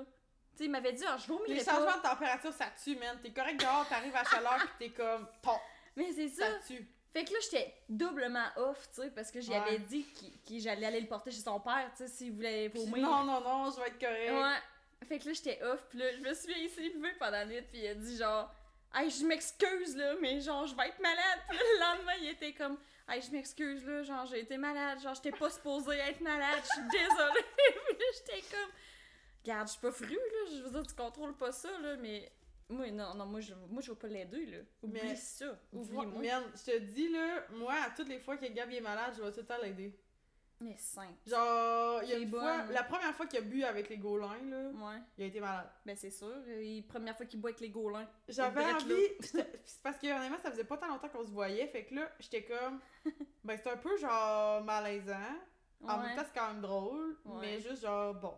Tu sais, il m'avait dit, ah, je vomirai Les pas. changements de température, ça tue, man. T'es correct dehors, t'arrives à chaleur pis t'es comme, ton, Mais c'est ça. ça tue. Fait que là, j'étais doublement off, tu sais, parce que j'y Ouais. avais dit que j'allais aller le porter chez son père, tu sais, s'il voulait vomir. non, non, non, je vais être correct. Ouais. Fait que là, j'étais off, pis là, je me suis ici lever pendant la nuit, pis il a dit genre, hey, je m'excuse là, mais genre, je vais être malade. Pis là, le lendemain, il était comme, hey, je m'excuse là, genre, j'ai été malade, genre, j'étais pas supposée être malade, je suis désolée. pis là, j'étais comme, regarde, je suis pas fru là, je veux dire, tu contrôles pas ça là, mais. Moi, non, non, moi, je, moi, je veux pas l'aider, là. Oublie Mais- ça. Moi, Oublie-moi. man, je te dis, là, moi, à toutes les fois que Gab est malade, je vais tout le temps l'aider. Mais simple. Genre, il y a une bonne. fois, la première fois qu'il a bu avec les Gaulins, là, Ouais. il a été malade. Ben, c'est sûr. La première fois qu'il boit avec les Gaulins. J'avais envie. C'est parce que honnêtement, ça faisait pas tant longtemps qu'on se voyait. Fait que là, j'étais comme. Ben, c'est un peu genre malaisant. En Ouais. même temps, c'est quand même drôle. Ouais. Mais juste genre, bon.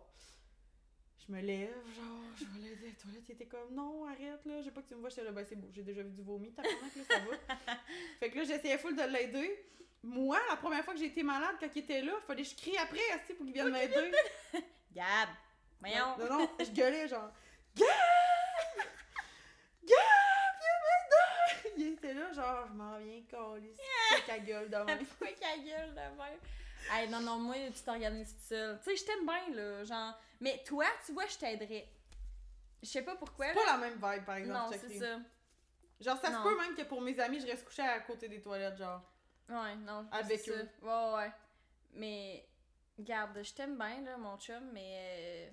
Je me lève, genre, je vais l'aider à la toilette. Il était comme, non, arrête, là. J'ai pas que tu me vois. J'étais là, ben, c'est beau. J'ai déjà vu du vomi. T'as là, ça va. fait que là, j'essayais full de l'aider. Moi, la première fois que j'ai été malade, quand il était là, fallait que je crie après, aussi, pour qu'il vienne m'aider. Gab! Voyons! Non, non, je gueulais genre Gab! Gab, viens m'aider! Il était là, genre, je m'en viens, calice. C'est ta gueule de même. Pourquoi qu'elle gueule de même? Hey, non, non, moi, tu t'organises toute seule. Tu sais, je t'aime bien, là, genre... Mais toi, tu vois, je t'aiderais. Je sais pas pourquoi, C'est pas la même vibe, par exemple. Non, c'est ça. Genre, ça Non. se peut même que pour mes amis, je reste couchée à côté des toilettes, genre. Ouais, non, Avec eux. ça. Ouais, ouais. Mais, garde, je t'aime bien, là, mon chum, mais... euh,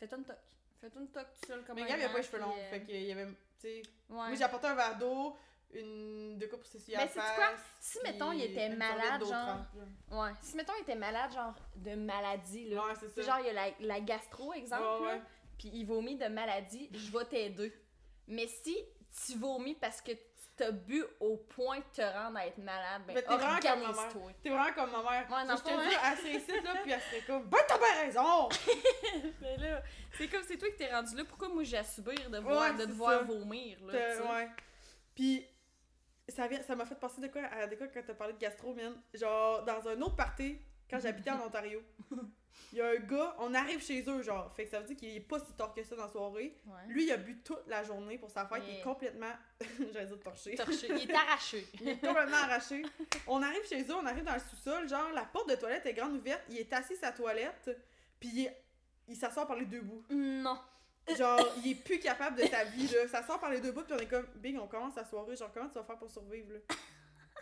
Fais-toi une toque. Fais-toi une toque tout seul comme Mais Gab, il a gant, pas les cheveux longs. euh, Fait qu'il y avait, tu sais. Ouais. Moi, j'ai apporté un verre d'eau, une. de quoi pour s'essuyer Mais face. quoi? Si, mettons, il était malade, genre-. Ouais. Si, mettons, il était malade, genre, de maladie, là. Ouais, c'est C'est ça. genre, il y a la, la gastro, exemple, Ouais, puis il vomit de maladie, je vais t'aider. Mais si tu vomis parce que tu t'as bu au point de te rendre à être malade, ben t'es vraiment comme ma organise-toi. T'es vraiment comme ma mère. Ouais, dans je te dis, elle serait ici, là, puis elle serait comme, ben t'as bien raison! Mais là, c'est comme c'est toi qui t'es rendu là, pourquoi moi j'ai à subir de, voir, Ouais, de te c'est voir ça. vomir, là, ouais. Puis, ça vient- ça m'a fait penser de quoi, à de quoi quand t'as parlé de gastro, man. Genre, dans un autre party, quand j'habitais en Ontario, il y a un gars, on arrive chez eux, genre. Fait que ça veut dire qu'il est pas si tard que ça dans la soirée. Ouais. Lui, il a bu toute la journée pour sa fête, il est complètement, j'allais dire torché. Torché. Il est arraché. Il est complètement arraché. On arrive chez eux, on arrive dans le sous-sol, genre, la porte de toilette est grande ouverte, il est assis à sa toilette, puis il, il s'assoit par les deux bouts. non. Genre, il est plus capable de sa vie, là. Ça sort par les deux bouts, puis on est comme, Big, on commence la soirée, genre, comment tu vas faire pour survivre, là?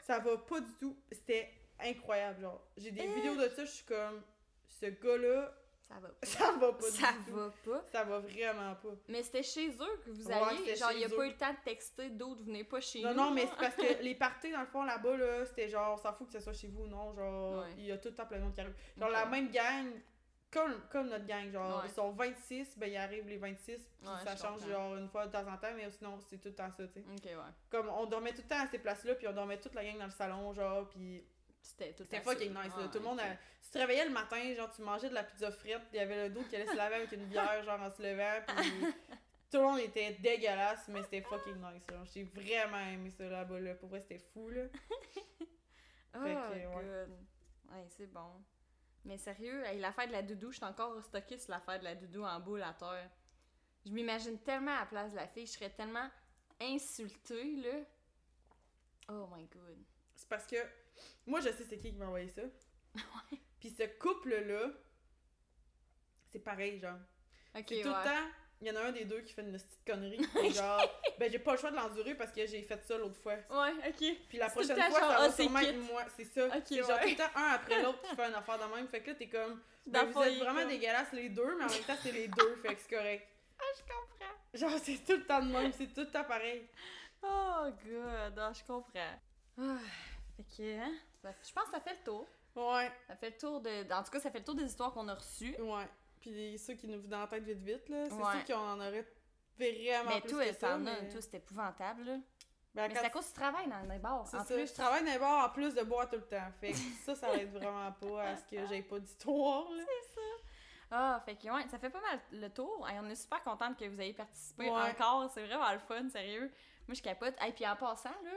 Ça va pas du tout. C'était incroyable. Genre, j'ai des Euh. vidéos de ça, je suis comme, ce gars-là, Ça va pas. ça va pas Ça du tout. va pas. Ça va vraiment pas. Mais c'était chez eux que vous Ouais, alliez. genre, il a eux. pas eu le temps de texter d'autres, venez pas chez Non, nous. non, mais genre. c'est parce que les parties, dans le fond, là-bas, là, c'était genre, s'en fout que ce soit chez vous ou non, genre, Ouais. il y a tout le temps plein de monde qui arrive. Genre, la même gang, comme, comme notre gang, genre, Ouais. ils sont 26, ben, ils arrivent les 26, puis Ouais, ça change, comprends. genre, une fois de temps en temps, mais sinon, c'est tout le temps ça, tu sais. Ok, ouais. Comme, on dormait tout le temps à ces places-là, puis on dormait toute la gang dans le salon, genre, puis C'était tout c'était fucking nice, là. Tout le monde, ok. a- tu te réveillais le matin, genre, tu mangeais de la pizza frite, il y avait le dos qui allait se laver avec une bière, genre, en se levant, puis tout le monde était dégueulasse, mais c'était fucking nice, genre. J'ai vraiment aimé ça là-bas, là. Pour vrai, c'était fou, là. Oh, que, ouais. good. Ouais, c'est bon. Mais sérieux, hey, l'affaire de la doudou, je suis encore stockée sur l'affaire de la doudou en boule à terre. Je m'imagine tellement à la place de la fille, je serais tellement insultée, là. Oh my god. C'est parce que moi, je sais c'est qui qui m'a envoyé ça. Puis ce couple-là, c'est pareil, genre. Ok, C'est tout ouais. le temps, il y en a un des deux qui fait une petite connerie. puis genre, ben j'ai pas le choix de l'endurer parce que j'ai fait ça l'autre fois. Ouais, ok. Puis la prochaine fois, genre, ça va c'est sûrement être moi. C'est ça. Ok, c'est genre ouais. tout le temps un après l'autre qui fait une affaire de même. Fait que là, t'es comme. Ben, vous êtes vraiment dégueulasses les deux, mais en même temps, c'est les deux. Fait que c'est correct. Ah, je comprends. Genre, c'est tout le temps de même. C'est tout le temps pareil. Oh god, ah, je comprends. Ah, fait que, hein, je pense que ça fait le tour. Ouais. Ça fait le tour de. En tout cas, ça fait le tour des histoires qu'on a reçues. Ouais. Puis ceux qui nous dans la tête vite vite, là, c'est Ouais. ceux qui en auraient vraiment Mais plus toi, que ça. mais... toi, c'est épouvantable, là. Ben, Mais c'est à cause du travail dans les bars. C'est En ça, plus, je travaille dans les bars en plus de boire tout le temps. Fait que ça, ça aide vraiment pas à ce que j'ai pas d'histoire, là. Ah, fait que ouais, ça fait pas mal le tour. Hey, on est super contente que vous ayez participé Ouais. encore. C'est vraiment le fun, sérieux. Moi, je capote. Et puis en passant, là,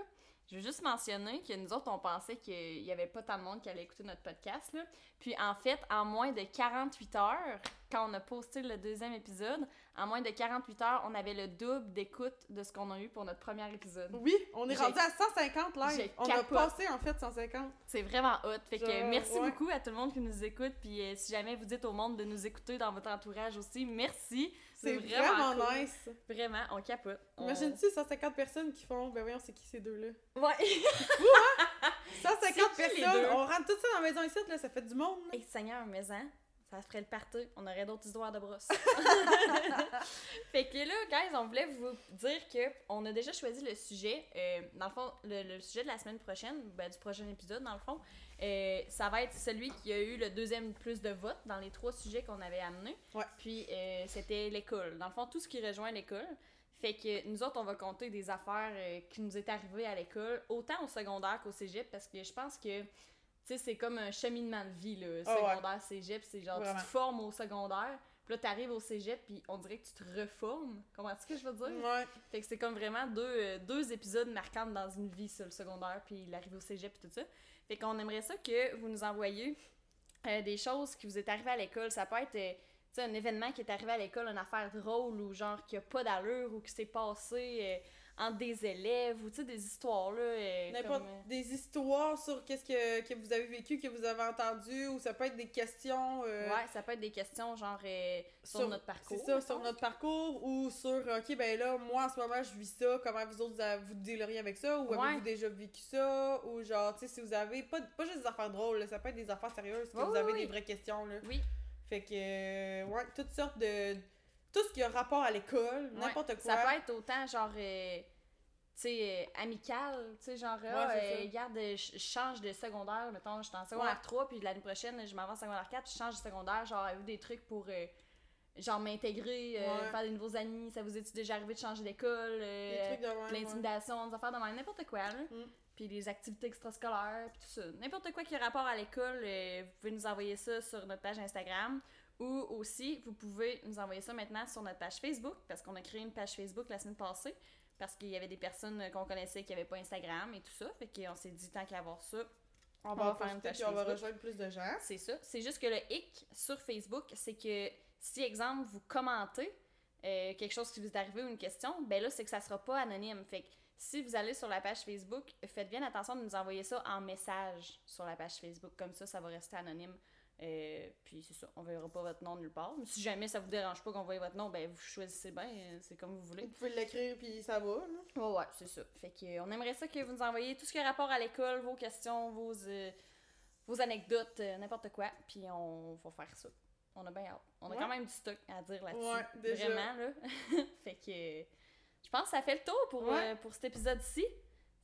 je veux juste mentionner que nous autres, on pensait qu'il y avait pas tant de monde qui allait écouter notre podcast, là. Puis en fait, en moins de 48 heures, quand on a posté le deuxième épisode, en moins de 48 heures, on avait le double d'écoute de ce qu'on a eu pour notre premier épisode. Oui, on est rendu à 150 live. On a passé, en fait, 150. C'est vraiment hot. Fait que Genre, merci ouais. beaucoup à tout le monde qui nous écoute. Puis euh, si jamais vous dites au monde de nous écouter dans votre entourage aussi, merci. C'est vraiment cool. nice. Vraiment, on capote. On- Imagine-tu 150 personnes qui font, ben voyons, c'est qui ces deux-là? Ouais. 150 C'est qui les personnes, on rentre tout ça dans la maison ici, là, ça fait du monde. là. Hey, Seigneur, mais hein, ça ferait le party. On aurait d'autres histoires de brosse. fait que là, guys, on voulait vous dire que on a déjà choisi le sujet. euh, dans le fond, le, le sujet de la semaine prochaine, ben, du prochain épisode, dans le fond, euh, ça va être celui qui a eu le deuxième plus de votes dans les trois sujets qu'on avait amenés. Ouais. Puis euh, c'était l'école. Dans le fond, tout ce qui rejoint l'école. Fait que nous autres, on va compter des affaires euh, qui nous est arrivées à l'école, autant au secondaire qu'au cégep, parce que je pense que, tu sais, c'est comme un cheminement de vie, là, Ah ouais. secondaire, cégep, c'est genre, Vraiment. tu te formes au secondaire, puis là, t'arrives au cégep, puis on dirait que tu te reformes. Comment est-ce que je veux dire? Ouais. Fait que c'est comme vraiment deux, euh, deux épisodes marquants dans une vie, ça, le secondaire, puis l'arrivée au cégep, puis tout ça. Fait qu'on aimerait ça que vous nous envoyiez euh, des choses qui vous est arrivé à l'école. Ça peut être, euh, un événement qui est arrivé à l'école, une affaire drôle, ou genre qui a pas d'allure, ou qui s'est passé euh, entre des élèves, ou tu sais, des histoires, là. euh, N'importe comme, euh, des histoires sur qu'est-ce que, que vous avez vécu, que vous avez entendu, ou ça peut être des questions. euh, Ouais, ça peut être des questions genre euh, sur, sur- notre parcours. C'est ça, sur notre parcours ou sur, ok, ben là, moi en ce moment je vis ça, comment vous autres vous, vous dealeriez avec ça, ou Ouais. avez-vous déjà vécu ça, ou genre, tu sais, si vous avez, pas, pas juste des affaires drôles, là, ça peut être des affaires sérieuses, que vous avez des vraies questions, là. Oui, Fait que, ouais, toutes sortes de. Tout ce qui a rapport à l'école, ouais. n'importe quoi. Ça peut être autant genre. euh, tu sais, euh, amical, tu sais, genre, Ouais, euh, regarde, je change de secondaire, mettons, je suis en secondaire Ouais. 3, puis l'année prochaine, je m'en vais en secondaire 4, puis je change de secondaire, genre, avez-vous des trucs pour, genre, m'intégrer, faire des nouveaux amis, ça vous est déjà arrivé de changer d'école, de l'intimidation, des affaires de même, n'importe quoi, là. Mm. Puis les activités extrascolaires, puis tout ça. N'importe quoi qui a rapport à l'école, euh, vous pouvez nous envoyer ça sur notre page Instagram. Ou aussi, vous pouvez nous envoyer ça maintenant sur notre page Facebook, parce qu'on a créé une page Facebook la semaine passée, parce qu'il y avait des personnes qu'on connaissait qui n'avaient pas Instagram et tout ça. Fait qu'on s'est dit, tant qu'à avoir ça, On va, en faire une page puis on va Facebook. rejoindre plus de gens. c'est ça. C'est juste que le hic sur Facebook, c'est que si, exemple, vous commentez euh, quelque chose qui vous est arrivé ou une question, ben là, c'est que ça sera pas anonyme. Fait que si vous allez sur la page Facebook, faites bien attention de nous envoyer ça en message sur la page Facebook. Comme ça, ça va rester anonyme. Euh, puis c'est ça, on verra pas votre nom nulle part. Mais si jamais ça vous dérange pas qu'on voie votre nom, ben vous choisissez bien, euh, c'est comme vous voulez. Vous pouvez l'écrire, puis ça va, là. Ouais, ouais, c'est ça. Fait que, euh, on aimerait ça que vous nous envoyiez tout ce qui a rapport à l'école, vos questions, vos, euh, vos anecdotes, euh, n'importe quoi, puis on va faire ça. On a bien hâte. On a Ouais. quand même du stock à dire là-dessus. Ouais, déjà. Vraiment, là. fait que je pense que ça fait le tour pour, Ouais. pour cet épisode-ci.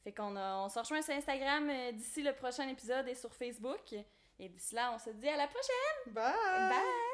Fait qu'on on se rejoint sur Instagram d'ici le prochain épisode et sur Facebook. Et d'ici là, on se dit à la prochaine! Bye! Bye!